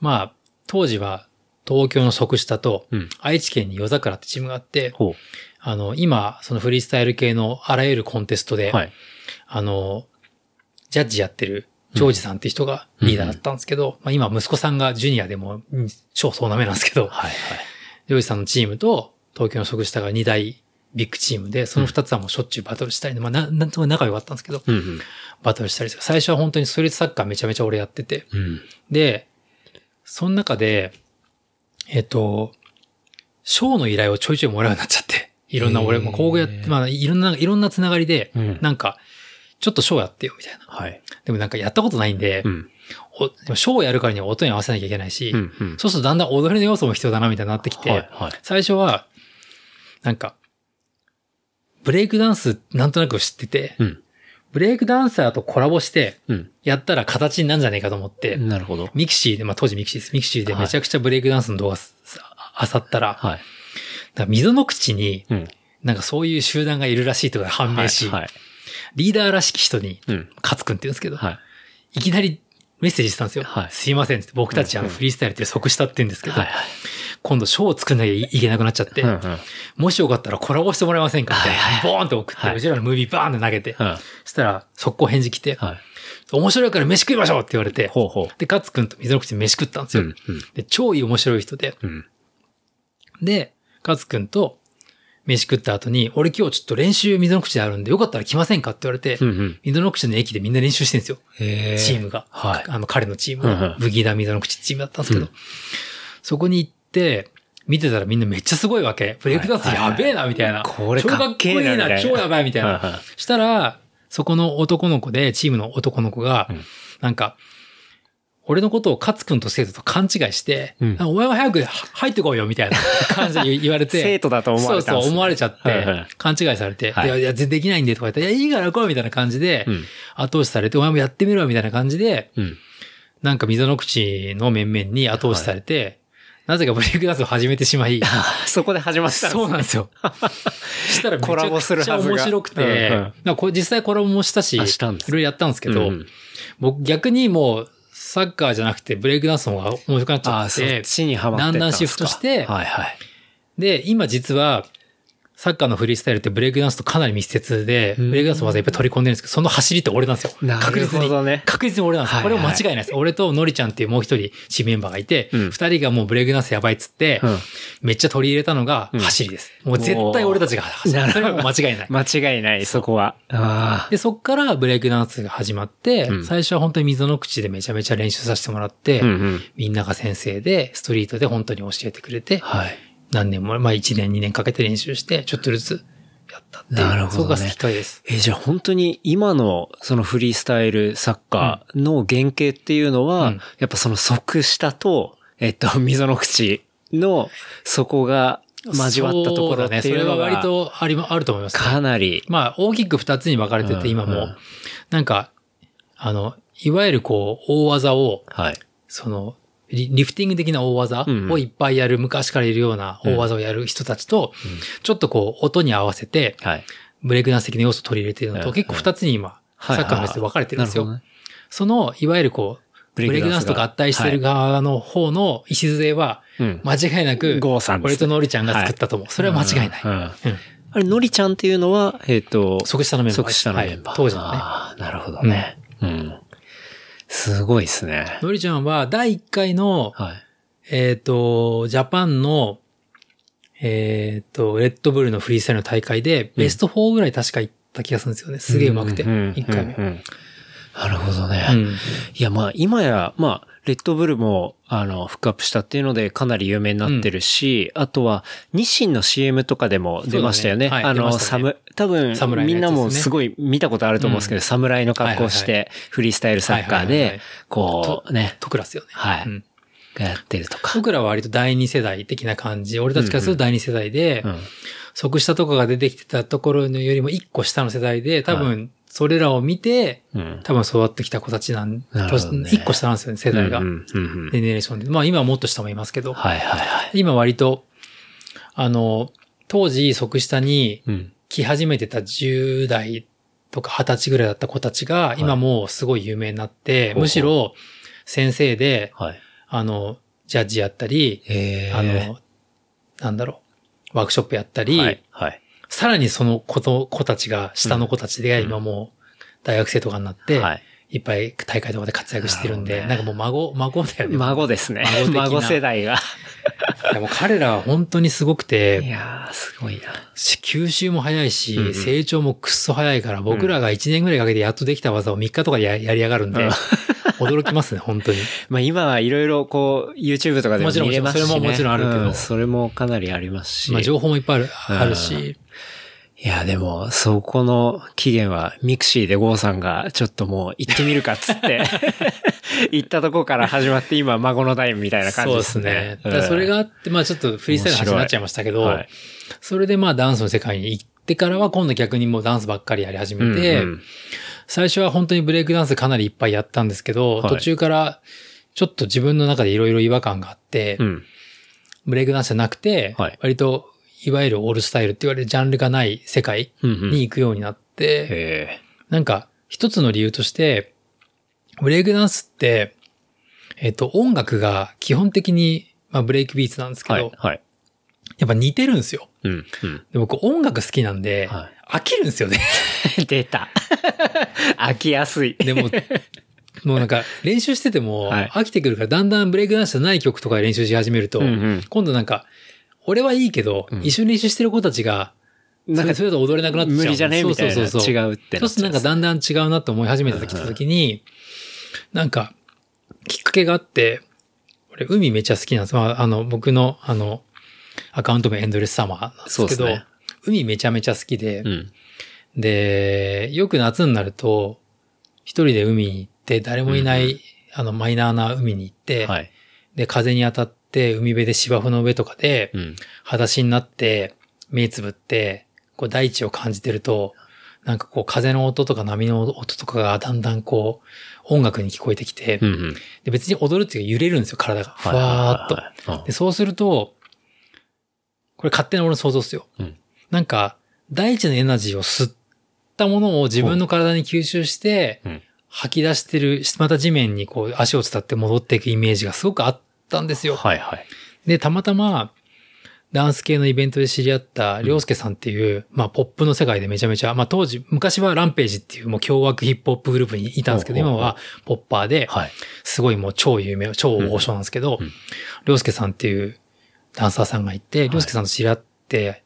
まあ、当時は東京の即下と、うん。愛知県に夜桜ってチームがあって、ほあの、今、そのフリースタイル系のあらゆるコンテストで、う。はい。あの、ジャッジやってる、ジョージさんって人がリーダーだったんですけど、まあ今息子さんがジュニアでもうん超総なめなんですけど、はい。はい。ジョージさんのチームと東京の即下が2大ビッグチームで、その2つはもうしょっちゅうバトルしたりで、まあな、なんとか仲良かったんですけど、うんうん。バトルしたり。最初は本当にストリートサッカーめちゃめちゃ俺やってて、うん。で、その中で、えっと、ショーの依頼をちょいちょいもらうようになっちゃって、いろんな俺も工具やって、まあいろんな、いろんなつながりで、うんなんか、ちょっとショーやってよ、みたいな。はい。でもなんかやったことないんで、うん。おショーをやるからには音に合わせなきゃいけないし、うん。うん。そうするとだんだん踊りの要素も必要だな、みたいになってきて、はい。はい。最初は、なんか、ブレイクダンスなんとなく知ってて、うん。ブレイクダンサーとコラボして、うん。やったら形になるんじゃないかと思って、なるほど。ミキシーで、まあ当時ミキシーです。ミキシーでめちゃくちゃブレイクダンスの動画す、あさったら、はい。なんか溝の口に、うん。なんかそういう集団がいるらしいとか判明し、はい。リーダーらしき人に、うん。カツくんって言うんですけど、はい。いきなりメッセージしたんですよ。はいすいません。僕たちあのフリースタイルって即したって言うんですけど、はい。はい。今度ショーを作んなきゃいけなくなっちゃって、うん。うん。もしよかったらコラボしてもらえませんかって、はいはいボーンって送って、はいうちらのムービーバーンって投げて、うん。そしたら速攻返事来て、はい。面白いから飯食いましょうって言われて、ほうほで、カツくんと溝の口で飯食ったんですう。よ。うん。うん。で、超いい面白い人で、うん。で、カツくんと、飯食った後に、俺今日ちょっと練習溝の口であるんで、よかったら来ませんかって言われて、うんうん。溝の口の駅でみんな練習してるんですよ。へチームが。はいあの、彼のチームうんうんが。ブギダ溝の口チームだったんですけど、うんそこに行って、見てたらみんなめっちゃすごいわけ。ブレイクダンスやべえな、みたいな。これ超かっこいいな、超やばい、みたいはいはいな。したら、そこの男の子で、チームの男の子がうん、なんか、俺のことを勝君と生徒と勘違いして、うんあお前は早く入ってこいよ、みたいな 感じで言言われて。生徒だと思われたねそうそう、思われちゃって、はいはい勘違いされて、はいいや、いや、全然できないんで、とか言って、いや、いいから来い、みたいな感じで、うん。後押しされて、お前もやってみろ、みたいな感じで、うん。なんか溝の口の面々に後押しされて、なぜかブレイクダンスを始めてしまい、そこで始まったんですそうなんですよ。したらめちコラボゃくちゃするはずが。面白くて、うんうん。実際コラボもしたし、いろいろやったんですけど、うん僕逆にもうサッカーじゃなくてブレイクダンスの方が面白くなっちゃああ、そっって、ちにってだんだんシフトしてはいはい。で、今実は、サッカーのフリースタイルってブレイクダンスとかなり密接で、うんブレイクダンスの技いっぱい取り込んでるんですけど、その走りって俺なんですよ。確実に。確実に俺なんですよ。これも間違いないです。俺とノリちゃんっていうもう一人チームメンバーがいて、二、うん人がもうブレイクダンスやばいっつって、うんめっちゃ取り入れたのがうん走りです。もう絶対俺たちが走る。それはもう間違いない。間違いない、そこは。あで、そっからブレイクダンスが始まって、うん最初は本当に溝の口でめちゃめちゃ練習させてもらって、あ。うんうん。みんなが先生で、ストリートで本当に教えてくれて、はい。何年も、まあ1年2年かけて練習して、ちょっとずつやったっていう。なるほどねそこがきっかけです。え、じゃあ本当に今のそのフリースタイルサッカーの原型っていうのは、うんやっぱその即下と、えっと、溝の口のそこが交わったところっていうのそうだね。それは割が、とありま、あると思います、ね。かなり、まあ、大きく二つに分かれてて、うん今も、うんなんか、あの、いわゆるこう、大技を、はい。その、リリフティング的な大技をいっぱいやる、昔からいるような大技をやる人たちと、ちょっとこう、音に合わせて、はい。ブレイクダンス的な要素を取り入れてるのと、うん結構二つに今、サはいッカーの別で分かれてるんですよ。その、いわゆるこう、ブレイクダンスと合体してる側の方の礎は、うん。間違いなく、ゴーさんですね俺とノリちゃんが作ったと思う。それは間違いない。あれ、のりちゃんっていうのは、えっ、と、即下のメンバー即下のメンバー。はい当時のね。ああ、なるほどね。うん。すごいですね。のりちゃんは第1回の、はい。えっ、と、ジャパンの、えっ、と、レッドブルのフリースタイルの大会で、ベスト4ぐらい確か行った気がするんですよね。すげえ上手くて。うん1回目。うんうんなるほどね。うんいや、まあ、今や、まあ、レッドブルも、あの、フックアップしたっていうので、かなり有名になってるし、あとは、日清の CM とかでも出ましたよね。ね。はいあの、ね。サム、多分、ね。みんなもすごい見たことあると思うんですけど、侍の格好しはいて、フリースタイルサッカーで、こう、ね、トクラスよね。はい。うん。がやってるとか。僕らは割と第二世代的な感じ。俺たちからすると第二世代で、うん。即下とかが出てきてたところのよりも一個下の世代で、多分、それらを見て、うん。多分育ってきた子たちなん、なるほどね一個下なんですよね、世代が。うんうんうんうんジェネレーションで。まあ今はもっと下もいますけど、はいはいはい。今割と、あの、当時即下にうん。来始めてた10代とか20歳ぐらいだった子たちが、今もうすごい有名になって、ほうむしろ先生で、はい。あの、ジャッジやったり、ええあの、なんだろう、ワークショップやったり、はい。はい。さらにその子と子たちが、下の子たちで、うん今もう大学生とかになって、はい。いっぱい大会とかで活躍してるんで、なるほなんかもう孫、孫だよね。孫ですね。孫孫世代が。でも彼らは本当にすごくいて、やー、すごいな。し吸収も早いし、うんうん成長もくっそ早いから、僕らが1年ぐらいかけてやっとできた技を3日とかでややりやがるんで、うん驚きますね、本当に。まあ今はいろいろこう、YouTube とかでももちろん見れますし、ね。それももちろんあるけどうんそれもかなりありますし。まあ情報もいっぱいあるし、いや、でも、そこの起源は、ミクシーでゴーさんが、ちょっともう行ってみるかっつって、行ったとこから始まって、今、孫の代みたいな感じそうですね。だからそれがあって、まあちょっとフリースタイルの話になっちゃいましたけど、はいそれでまあダンスの世界に行ってからは今度逆にもうダンスばっかりやり始めて、うんうん最初は本当にブレイクダンスかなりいっぱいやったんですけど、はい途中からちょっと自分の中でいろいろ違和感があって、うん。ブレイクダンスじゃなくて、はい割といわゆるオールスタイルって言われるジャンルがない世界うんうんに行くようになって、へなんか一つの理由として、ブレイクダンスって、えっ、と、音楽が基本的に、まあ、ブレイクビーツなんですけど、はい。はい。やっぱ似てるんですよ。うん。うん。で僕音楽好きなんで、は飽きるんですよね。出た。飽きやすい。でも、もうなんか練習しててもはい飽きてくるから、だんだんブレイクダンスじゃない曲とかで練習し始めると、うんうん今度なんか俺はいいけど、うん一緒に練習してる子たちが、なんかそれだと踊れなくなっちゃう。無理じゃねみたいな。そうそうそう。違うってそうするとなんかだんだん違うなと思い始めてきた時に、なんか、きっかけがあって、俺、海めっちゃ好きなんです。まあ、あの、僕の、あの、アカウント名エンドレスサマーなんですけど、そうですね海めちゃめちゃ好きで、うん。で、よく夏になると、一人で海に行って、誰もいない、うんあの、マイナーな海に行って、はい。で、風に当たって、海辺で芝生の上とかで、うん。裸足になって、目つぶって、こう大地を感じてると、なんかこう風の音とか波の音とかがだんだんこう音楽に聞こえてきて、うんうん。で別に踊るっていうか揺れるんですよ、体が。ふわーっと。とで、そうすると、これ勝手な俺の想像ですよ。うんなんか、大地のエナジーを吸ったものを自分の体に吸収して、うん吐き出してる、また地面にこう足を伝って戻っていくイメージがすごくあったんですよ。はいはい。で、たまたま、ダンス系のイベントで知り合った、りょうすけさんっていう、まあ、ポップの世界でめちゃめちゃ、まあ、当時、昔はランページっていう、もう凶悪ヒップホップグループにいたんですけど、今はポッパーで、はい。すごいもう超有名、超大御所なんですけどりょうすけさんっていうダンサーさんがいて、りょうすけさんと知り合って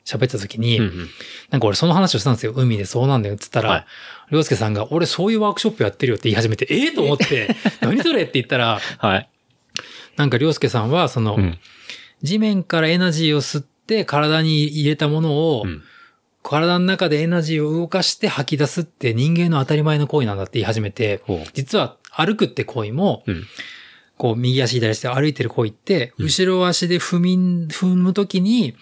喋った時に、うんうんなんか俺その話をしたんですよ。海でそうなんだよって言ったはいら、りょうすけさんが、俺そういうワークショップやってるよって言い始めて、ええと思って、何それって言ったら、はい。なんかりょうすけさんは、その、うん。地面からエナジーを吸って体に入れたものを、うん体の中でエナジーを動かして吐き出すって人間の当たり前の行為なんだって言い始めて、実は歩くって行為も、うん。こう右足左足で歩いてる行為って、後ろ足で踏み、踏むときに、じ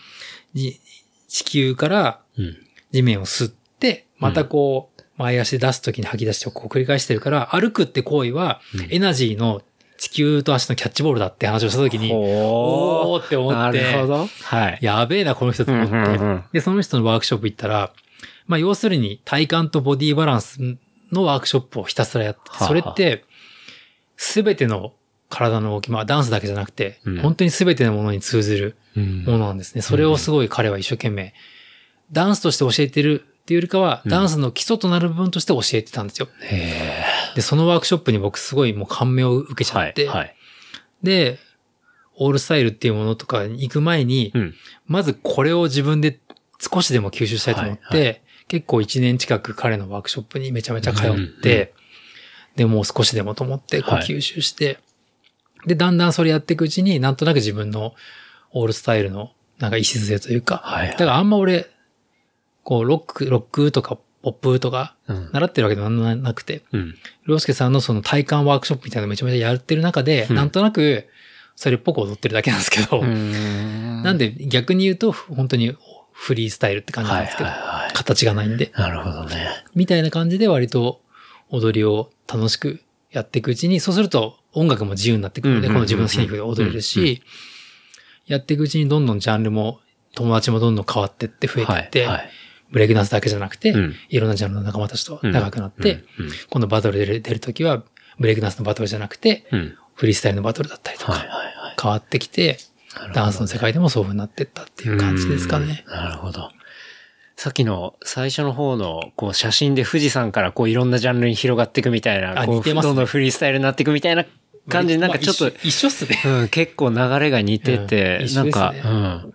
地球からうん。地面を吸って、またこう、前足で出すときに吐き出してこう繰り返してるから、歩くって行為はうん、エナジーの地球と足のキャッチボールだって話をしたときに、おーって思って、なるほど。はい。やべえな、この人と思って。うんうんうんで、その人のワークショップ行ったら、まあ、要するに体幹とボディバランスのワークショップをひたすらやってそれって、すべての体の動き、まあ、ダンスだけじゃなくて、うん本当にすべてのものに通ずるうんものなんですね。それをすごい彼は一生懸命、ダンスとして教えてるっていうよりかは、うんダンスの基礎となる部分として教えてたんですよ。へで、そのワークショップに僕すごいもう感銘を受けち。ゃって、はい。で、オールスタイルっていうものとかに行く前に、うん。まずこれを自分で少しでも吸収したいと思って、はい結構一年近く彼のワークショップにめちゃめちゃ通って、うんうんで、もう少しでもと思ってこうはい吸収して、で、だんだんそれやっていくうちになんとなく自分のオールスタイルのなんか礎というか、はいだからあんま俺、こうロック、ロックとかポップとかうん。習ってるわけでもなくて、うん。りょうすけさんのその体感ワークショップみたいなのめちゃめちゃやってる中で、うん。なんとなくそれっぽく踊ってるだけなんですけど、ななんで逆に言うと本当にフリースタイルって感じなんですけど、はいはいはい。形がないんで、なるほどね。みたいな感じで割と踊りを楽しくやっていくうちに、そうすると音楽も自由になってくるので、うんうんうんうん。この自分の好きな曲で踊れるうんうんし、やっていくうちにどんどんジャンルも友達もどんどん変わってって増えていって、はい。ブレイクダンスだけじゃなくて、うんいろんなジャンルの仲間たちと仲良くなって、うん、うん今度バトルで出るときは、ブレイクダンスのバトルじゃなくて、うん。フリースタイルのバトルだったりとはいはいか、はい。変わってきて、ダンスの世界でもそういう風になってったっていう感じですかね。うん。なるほど。さっきの最初の方のこう写真で富士山からこういろんなジャンルに広がっていくみたいな、こうどんどんフリースタイルになっていくみたいな感じでなんかちょっと、まあ一緒っすね。うん、結構流れが似てて、なんか、ねうん。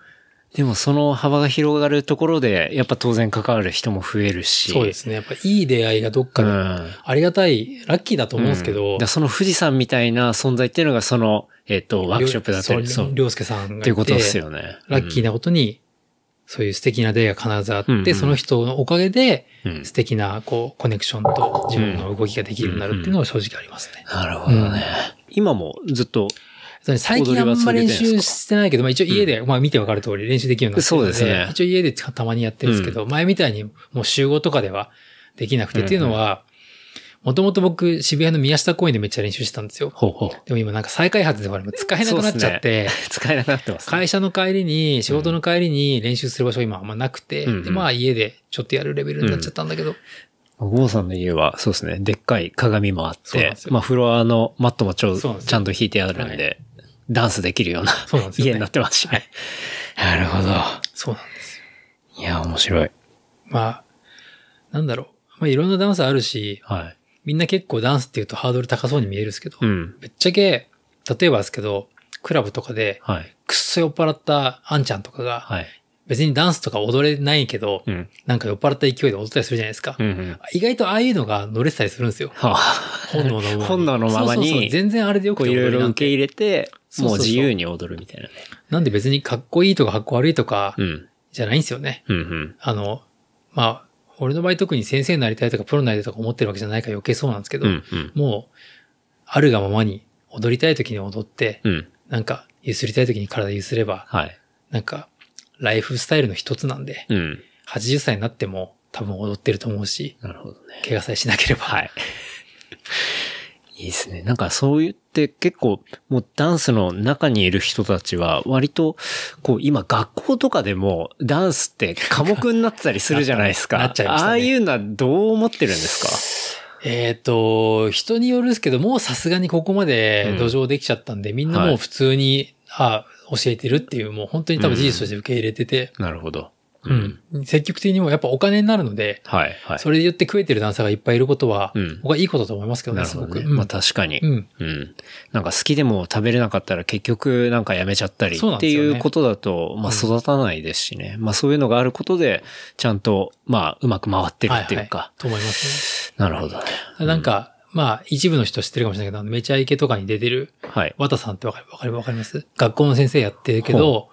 でもその幅が広がるところで、やっぱ当然関わる人も増えるし。そうですね。やっぱいい出会いがどっかで、うん。ありがたい、ラッキーだと思うんですけど、その富士山みたいな存在っていうのがその、えっ、と、ワークショップだったり、そ、そうう。りょうすけさんがいて。っていうことですよね。ラッキーなことに、そういう素敵な出会いが必ずあって、その人のおかげで、うん素敵な、こう、コネクションと自分の動きができるようになるっていうのは正直ありますね。なるほどね。今もずっと、最近あんま練習してないけど、まあ一応家で、まあ見てわかる通り練習できるようになってるので、そうですね。一応家でたまにやってるんですけど、前みたいにもう集合とかではできなくて、うん。うんっていうのは、もともと僕渋谷の宮下公園でめっちゃ練習してたんですよ。ほうほう。でも今なんか再開発でほら使えなくなっちゃって、使えなくなってます、ね。会社の帰りに、仕事の帰りに練習する場所が今あんまなくて、うん。うんでまあ家でちょっとやるレベルになっちゃったんだけど、ゴーさんの家は、そうですね、でっかい鏡もあってまあフロアのマットもちょちゃんと引いてあるんで、ダンスできるようなそうなね家になってますしね。なるほど。そうなんですよ。いや、面白い。まあ、なんだろう。まあいろんなダンスあるし、はい。みんな結構ダンスっていうとハードル高そうに見えるんですけど、うん。ぶっちゃけ、例えばですけど、クラブとかで、はい。くっそ酔っ払ったあんちゃんとかが、はい。別にダンスとか踊れないけど、うん。なんか酔っ払った勢いで踊ったりするじゃないですか。うんうん。意外とああいうのが乗れてたりするんですよ。はあ、本能のままに。本能のままにそうそうそう全然あれでよくいろいろ受け入れ。れて、もう自由に踊るみたいなね。なんで別にかっこいいとかかっこ悪いとかう、ん。じゃないんですよね。うんうん。あの、まあ、俺の場合特に先生になりたいとかプロになりたいとか思ってるわけじゃないから余計そうなんですけど、うんうん。もう、あるがままに踊りたい時に踊って、うん。なんか、ゆすりたい時に体ゆすれば、はい。なんか、ライフスタイルの一つなんで、うん。80歳になっても多分踊ってると思うし、なるほどね。怪我さえしなければ。はい。いいですね。なんかそう言って結構もうダンスの中にいる人たちは割とこう今学校とかでもダンスって科目になってたりするじゃないですか。なっちゃいましたねああいうのはどう思ってるんですえっ、と、人によるですけど、もうさすがにここまで土壌できちゃったんで、みんなもう普通に、あ教えてるっていう、もう本当に多分事実として受け入れてて、かなるほど。うん。積極的にもやっぱお金になるので、はい、はい。それで言って食えてるダンサーがいっぱいいることは、うん僕はいいことだと思いますけどね、すごく。うんまあ確かに。うん。うん。なんか好きでも食べれなかったら結局なんかやめちゃったりっていうことだと、まあ育たないですしね。まあそういうのがあることで、ちゃんと、まあうまく回ってるっていうか。ははと思いますなるほどね。ね。なんか、まあ、一部の人知ってるかもしれないけど、めちゃイケとかに出てる、はい。和田さんってわかる、わかる、わかります？学校の先生やってるけど、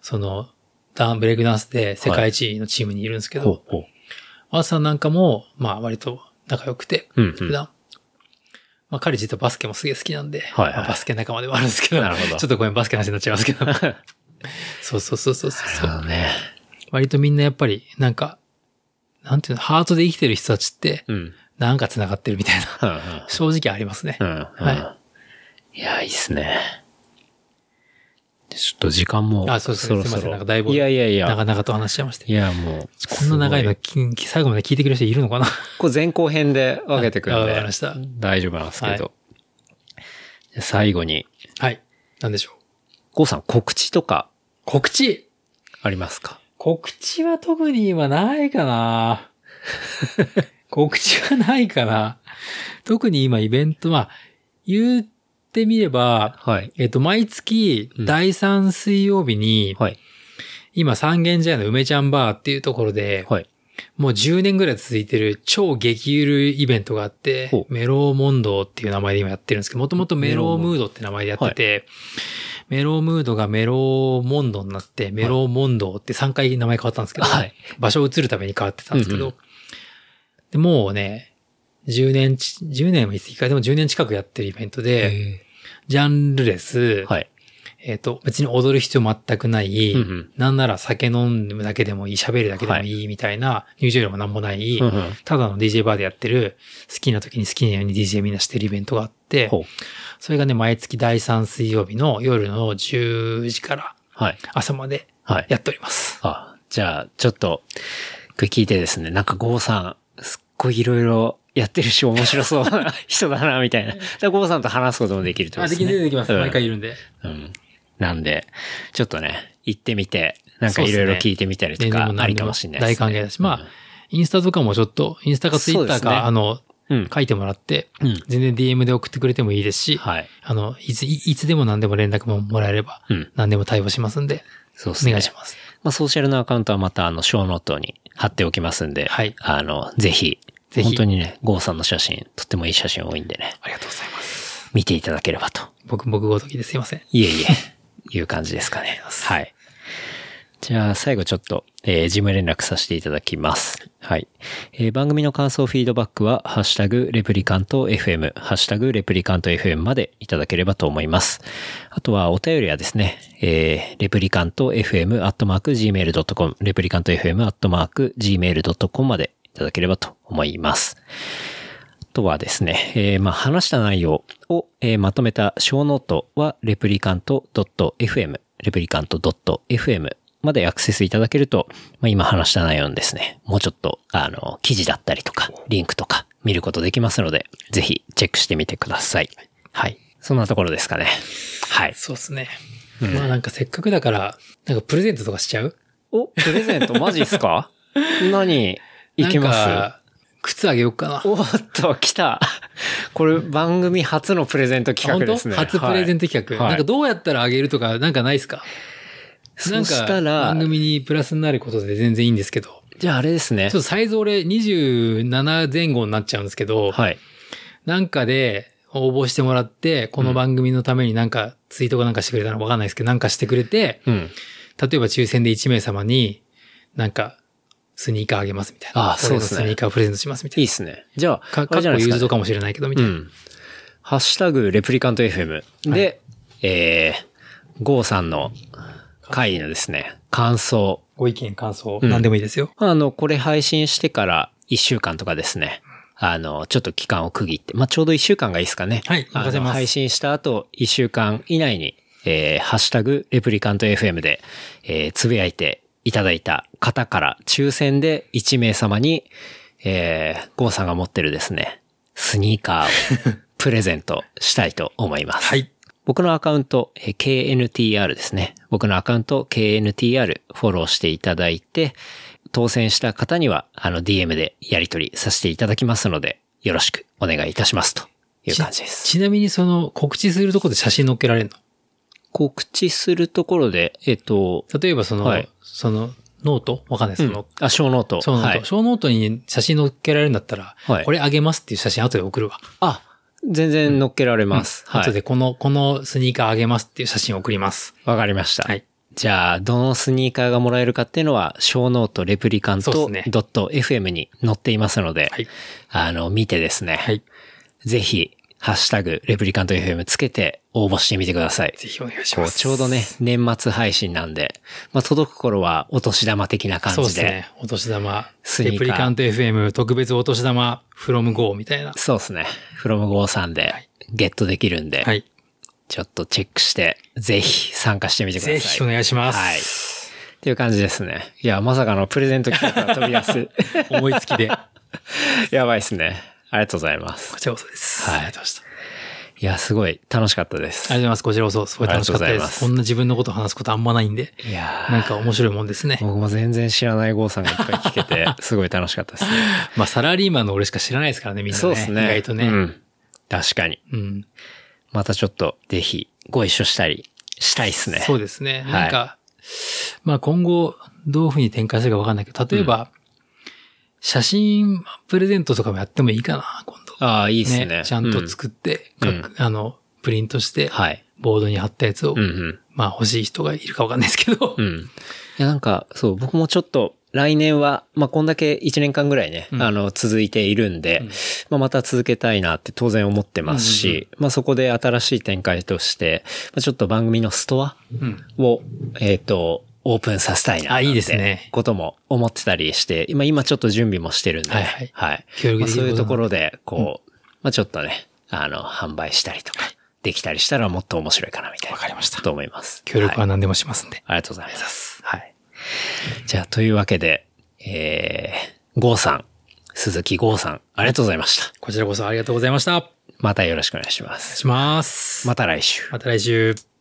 その、ダンブレイクダンスで世界一のチームにいるんですけど、ほう、ほう。和田さんなんかも、まあ割と仲良くて、うん、うん。普段。まあ彼実はバスケもすげえ好きなんで、はいはいまあバスケ仲間でもあるんですけど、なるほどちょっとごめん、バスケの話になっちゃいますけど。そうそうそうそうそう。そうね。割とみんなやっぱり、なんか、なんていうの、ハートで生きてる人たちって、うん。なんか繋がってるみたいな。正直ありますね。うん、うん。はいや、いいっすね。ちょっと時間も。あそうですねすいませんなんかだいぶいやいやいや。長々と話しちゃいまして。いや、もう。こんな長いの最後まで聞いてくれる人いるのかな？こう前後編で分けてくるんあで。わかりました大丈夫なんですけど。最後に、はい。なんでしょう。ゴーさん告知とか告知？ありますか？告知は特に今ないかな告知はないかな特に今イベントは、言ってみれば、はい。えっと、毎月第3水曜日に、はい。今三軒茶屋の梅ちゃんバーっていうところで、はい。もう10年ぐらい続いてる超激ゆるイベントがあってメローモンドっていう名前で今やってるんですけど、もともとメロームードって名前でやってて、メロームードがメローモンドになって、メローモンドって3回名前変わったんですけど、はい場所を移るために変わってたんですけど、うんうでもうね、10年ち、10年は言い過ぎか、でも10年近くやってるイベントで、ジャンルレス、はい。えっ、と、別に踊る必要全くない、うんうんなんなら酒飲むだけでもいい、喋るだけでもいいみたいな、入場料もなんもない、うんうんただの DJ バーでやってる、好きな時に好きなように DJ みんなしてるイベントがあって。それがね、毎月第3水曜日の夜の10時からはい。朝まではい。やっております。あ、じゃあ、ちょっと、これ聞いてですね、なんかゴーさん、すっごいいろいろやってるし面白そうな人だな、みたいな。じゃあゴーさんと話すこともできるってことあ、でね。ですきる、できます。うん毎回いるんで。うん。なんで、ちょっとね、行ってみて、なんかいろいろ聞いてみたりとか、ありかもしれないですね。大歓迎だし、まあ、インスタとかもちょっと、インスタかツイッターか、あの、うん。書いてもらって、うん。全然 DM で送ってくれてもいいですし、はい。あの、いつ、いいつでも何でも連絡ももらえれば、うん。何でも対応しますんで、おそうですね。願いします。まあ、ソーシャルのアカウントはまた、あの、ショーノートに貼っておきますんで、はいあの、ぜひ、ぜひ本当にね、ゴーさんの写真、とってもいい写真多いんでね、ありがとうございます。見ていただければと。僕、僕ごときですいません。いえいえ、いう感じですかね。はい。じゃあ、最後ちょっと、えー、事務連絡させていただきます。はい。えー番組の感想、フィードバックは、ハッシュタグ、レプリカント FM、ハッシュタグ、レプリカント FM までいただければと思います。あとは、お便りはですね、えー、 Replicant FM、アットマーク、 gmail.com、Replicant FM、アットマーク、gmail.com までいただければと思います。あとはですね、えーまあ話した内容を、えーまとめた小ノートは、レプリカント .fm、レプリカント .fm までアクセスいただけると、まあ、今話した内容のですね、もうちょっと、あの、記事だったりとか、リンクとか見ることできますので、ぜひチェックしてみてください。はい。そんなところですかね。はい。そうですね。まあなんかせっかくだから、なんかプレゼントとかしちゃう？お、プレゼント？マジっすか？何？いきます靴あげようかな。おっと、来た。これ番組初のプレゼント企画ですね。初プレゼント企画、はいなんかどうやったらあげるとか、なんかないですか？なんそしかたら番、組にプラスになることで全然いいんですけど。じゃああれですねちょっ。とサイズ俺27前後になっちゃうんですけど、はい。なんかで応募してもらって、この番組のためになんかツイートかなんかしてくれたのわかんないですけど、なんかしてくれて、うん。例えば抽選で1名様になんかスニーカーあげますみたいな。あそうですねスニーカーをプレゼントしますみたいいいっすね。じゃあ、な。か、あかっこユーズドかもしれないけど、みたいな。うん。ハッシュタグ、レプリカント FM で、えー、ゴーさんの回のですね、感想。ご意見、感想、うん何でもいいですよ。あの、これ配信してから1週間とかですね。あの、ちょっと期間を区切って、まあ、ちょうど1週間がいいですかね。はいあ配信した後、1週間以内に、えー、ハッシュタグ、レプリカント FM で、えー、つぶやいていただいた方から抽選で1名様に、えー、ゴーさんが持ってるですね、スニーカーを プレゼントしたいと思います。はい。僕のアカウント、えー KNTR ですね。僕のアカウント KNTR フォローしていただいて、当選した方には、あの DM でやり取りさせていただきますので、よろしくお願いいたしますという感じです。ちなみにその告知するところで写真載っけられる告知するところで、えっと、の例えばその、はいそのノート？わかんない。その、あ、小ノート。小ノート、はい。小ノートに写真載っけられるんだったら、はいこれあげますっていう写真後で送るわ。あ、全然乗っけられます。はい。後でこの、このスニーカーあげますっていう写真を送ります。わかりました。はい。じゃあ、どのスニーカーがもらえるかっていうのは、小ノートレプリカントそうですね .fm に載っていますので、はい。あの、見てですね、はい。ぜひ、ハッシュタグ、レプリカント FM つけて応募してみてください。ぜひお願いします。ちょうどね、年末配信なんで、まあ、届く頃はお年玉的な感そうでじで。すね。お年玉。レプリカント FM 特別お年玉 from go みたいな。そうですね。from go さんでゲットできるんで、はい。ちょっとチェックして、ぜひ参加してみてください。ぜひお願いします。はい。っていう感じですね。いや、まさかのプレゼント企画が飛び出す。思いつきで。こ やばいですね。ありがとうございます。ちらこそです。はいありがとうございました。いや、すごい楽しかったです。ありがとうございます。こちらこそ、すごい楽しかったです。こんな自分のことを話すことあんまないんで、いやーなんか面白いもんですね。僕も全然知らない郷さんがいっぱい聞けて、すごい楽しかったですね。まあ、サラリーマンの俺しか知らないですからね、みんなね。そうですね。意外とね。うん。確かに。うん。またちょっと、ぜひ、ご一緒したり、したいっすね。そうですね。はいなんか、まあ今後、どういう風に展開するかわかんないけど、例えば、写真プレゼントとかもやってもいいかな、今度。ああ、いいっすね。ちゃんと作って、うん各あの、プリントして、はい。ボードに貼ったやつを、うんうん。まあ欲しい人がいるかわかんないですけど、うん。いや、なんか、そう、僕もちょっと、来年は、まあ、こんだけ1年間ぐらいね、うんあの、続いているんで、うんまあ、また続けたいなって当然思ってますし、うんうんまあ、そこで新しい展開として、まあ、ちょっと番組のストアうん。を、えっ、と、オープンさせたいな。あいいですねことも思ってたりして、今、今ちょっと準備もしてるんで、はいはいはい。そういうところで。で、こう、まあ、ちょっとね、あの、販売したりとか、できたりしたらもっと面白いかな、みたいな。わかりましたと思います。協力は何でもしますんで。ありがとうございます。はい。じゃあ、というわけで、えー、ゴーさん、鈴木ゴーさん、ありがとうございました。こちらこそありがとうございました。またよろしくお願いします。いします。また来週。また来週。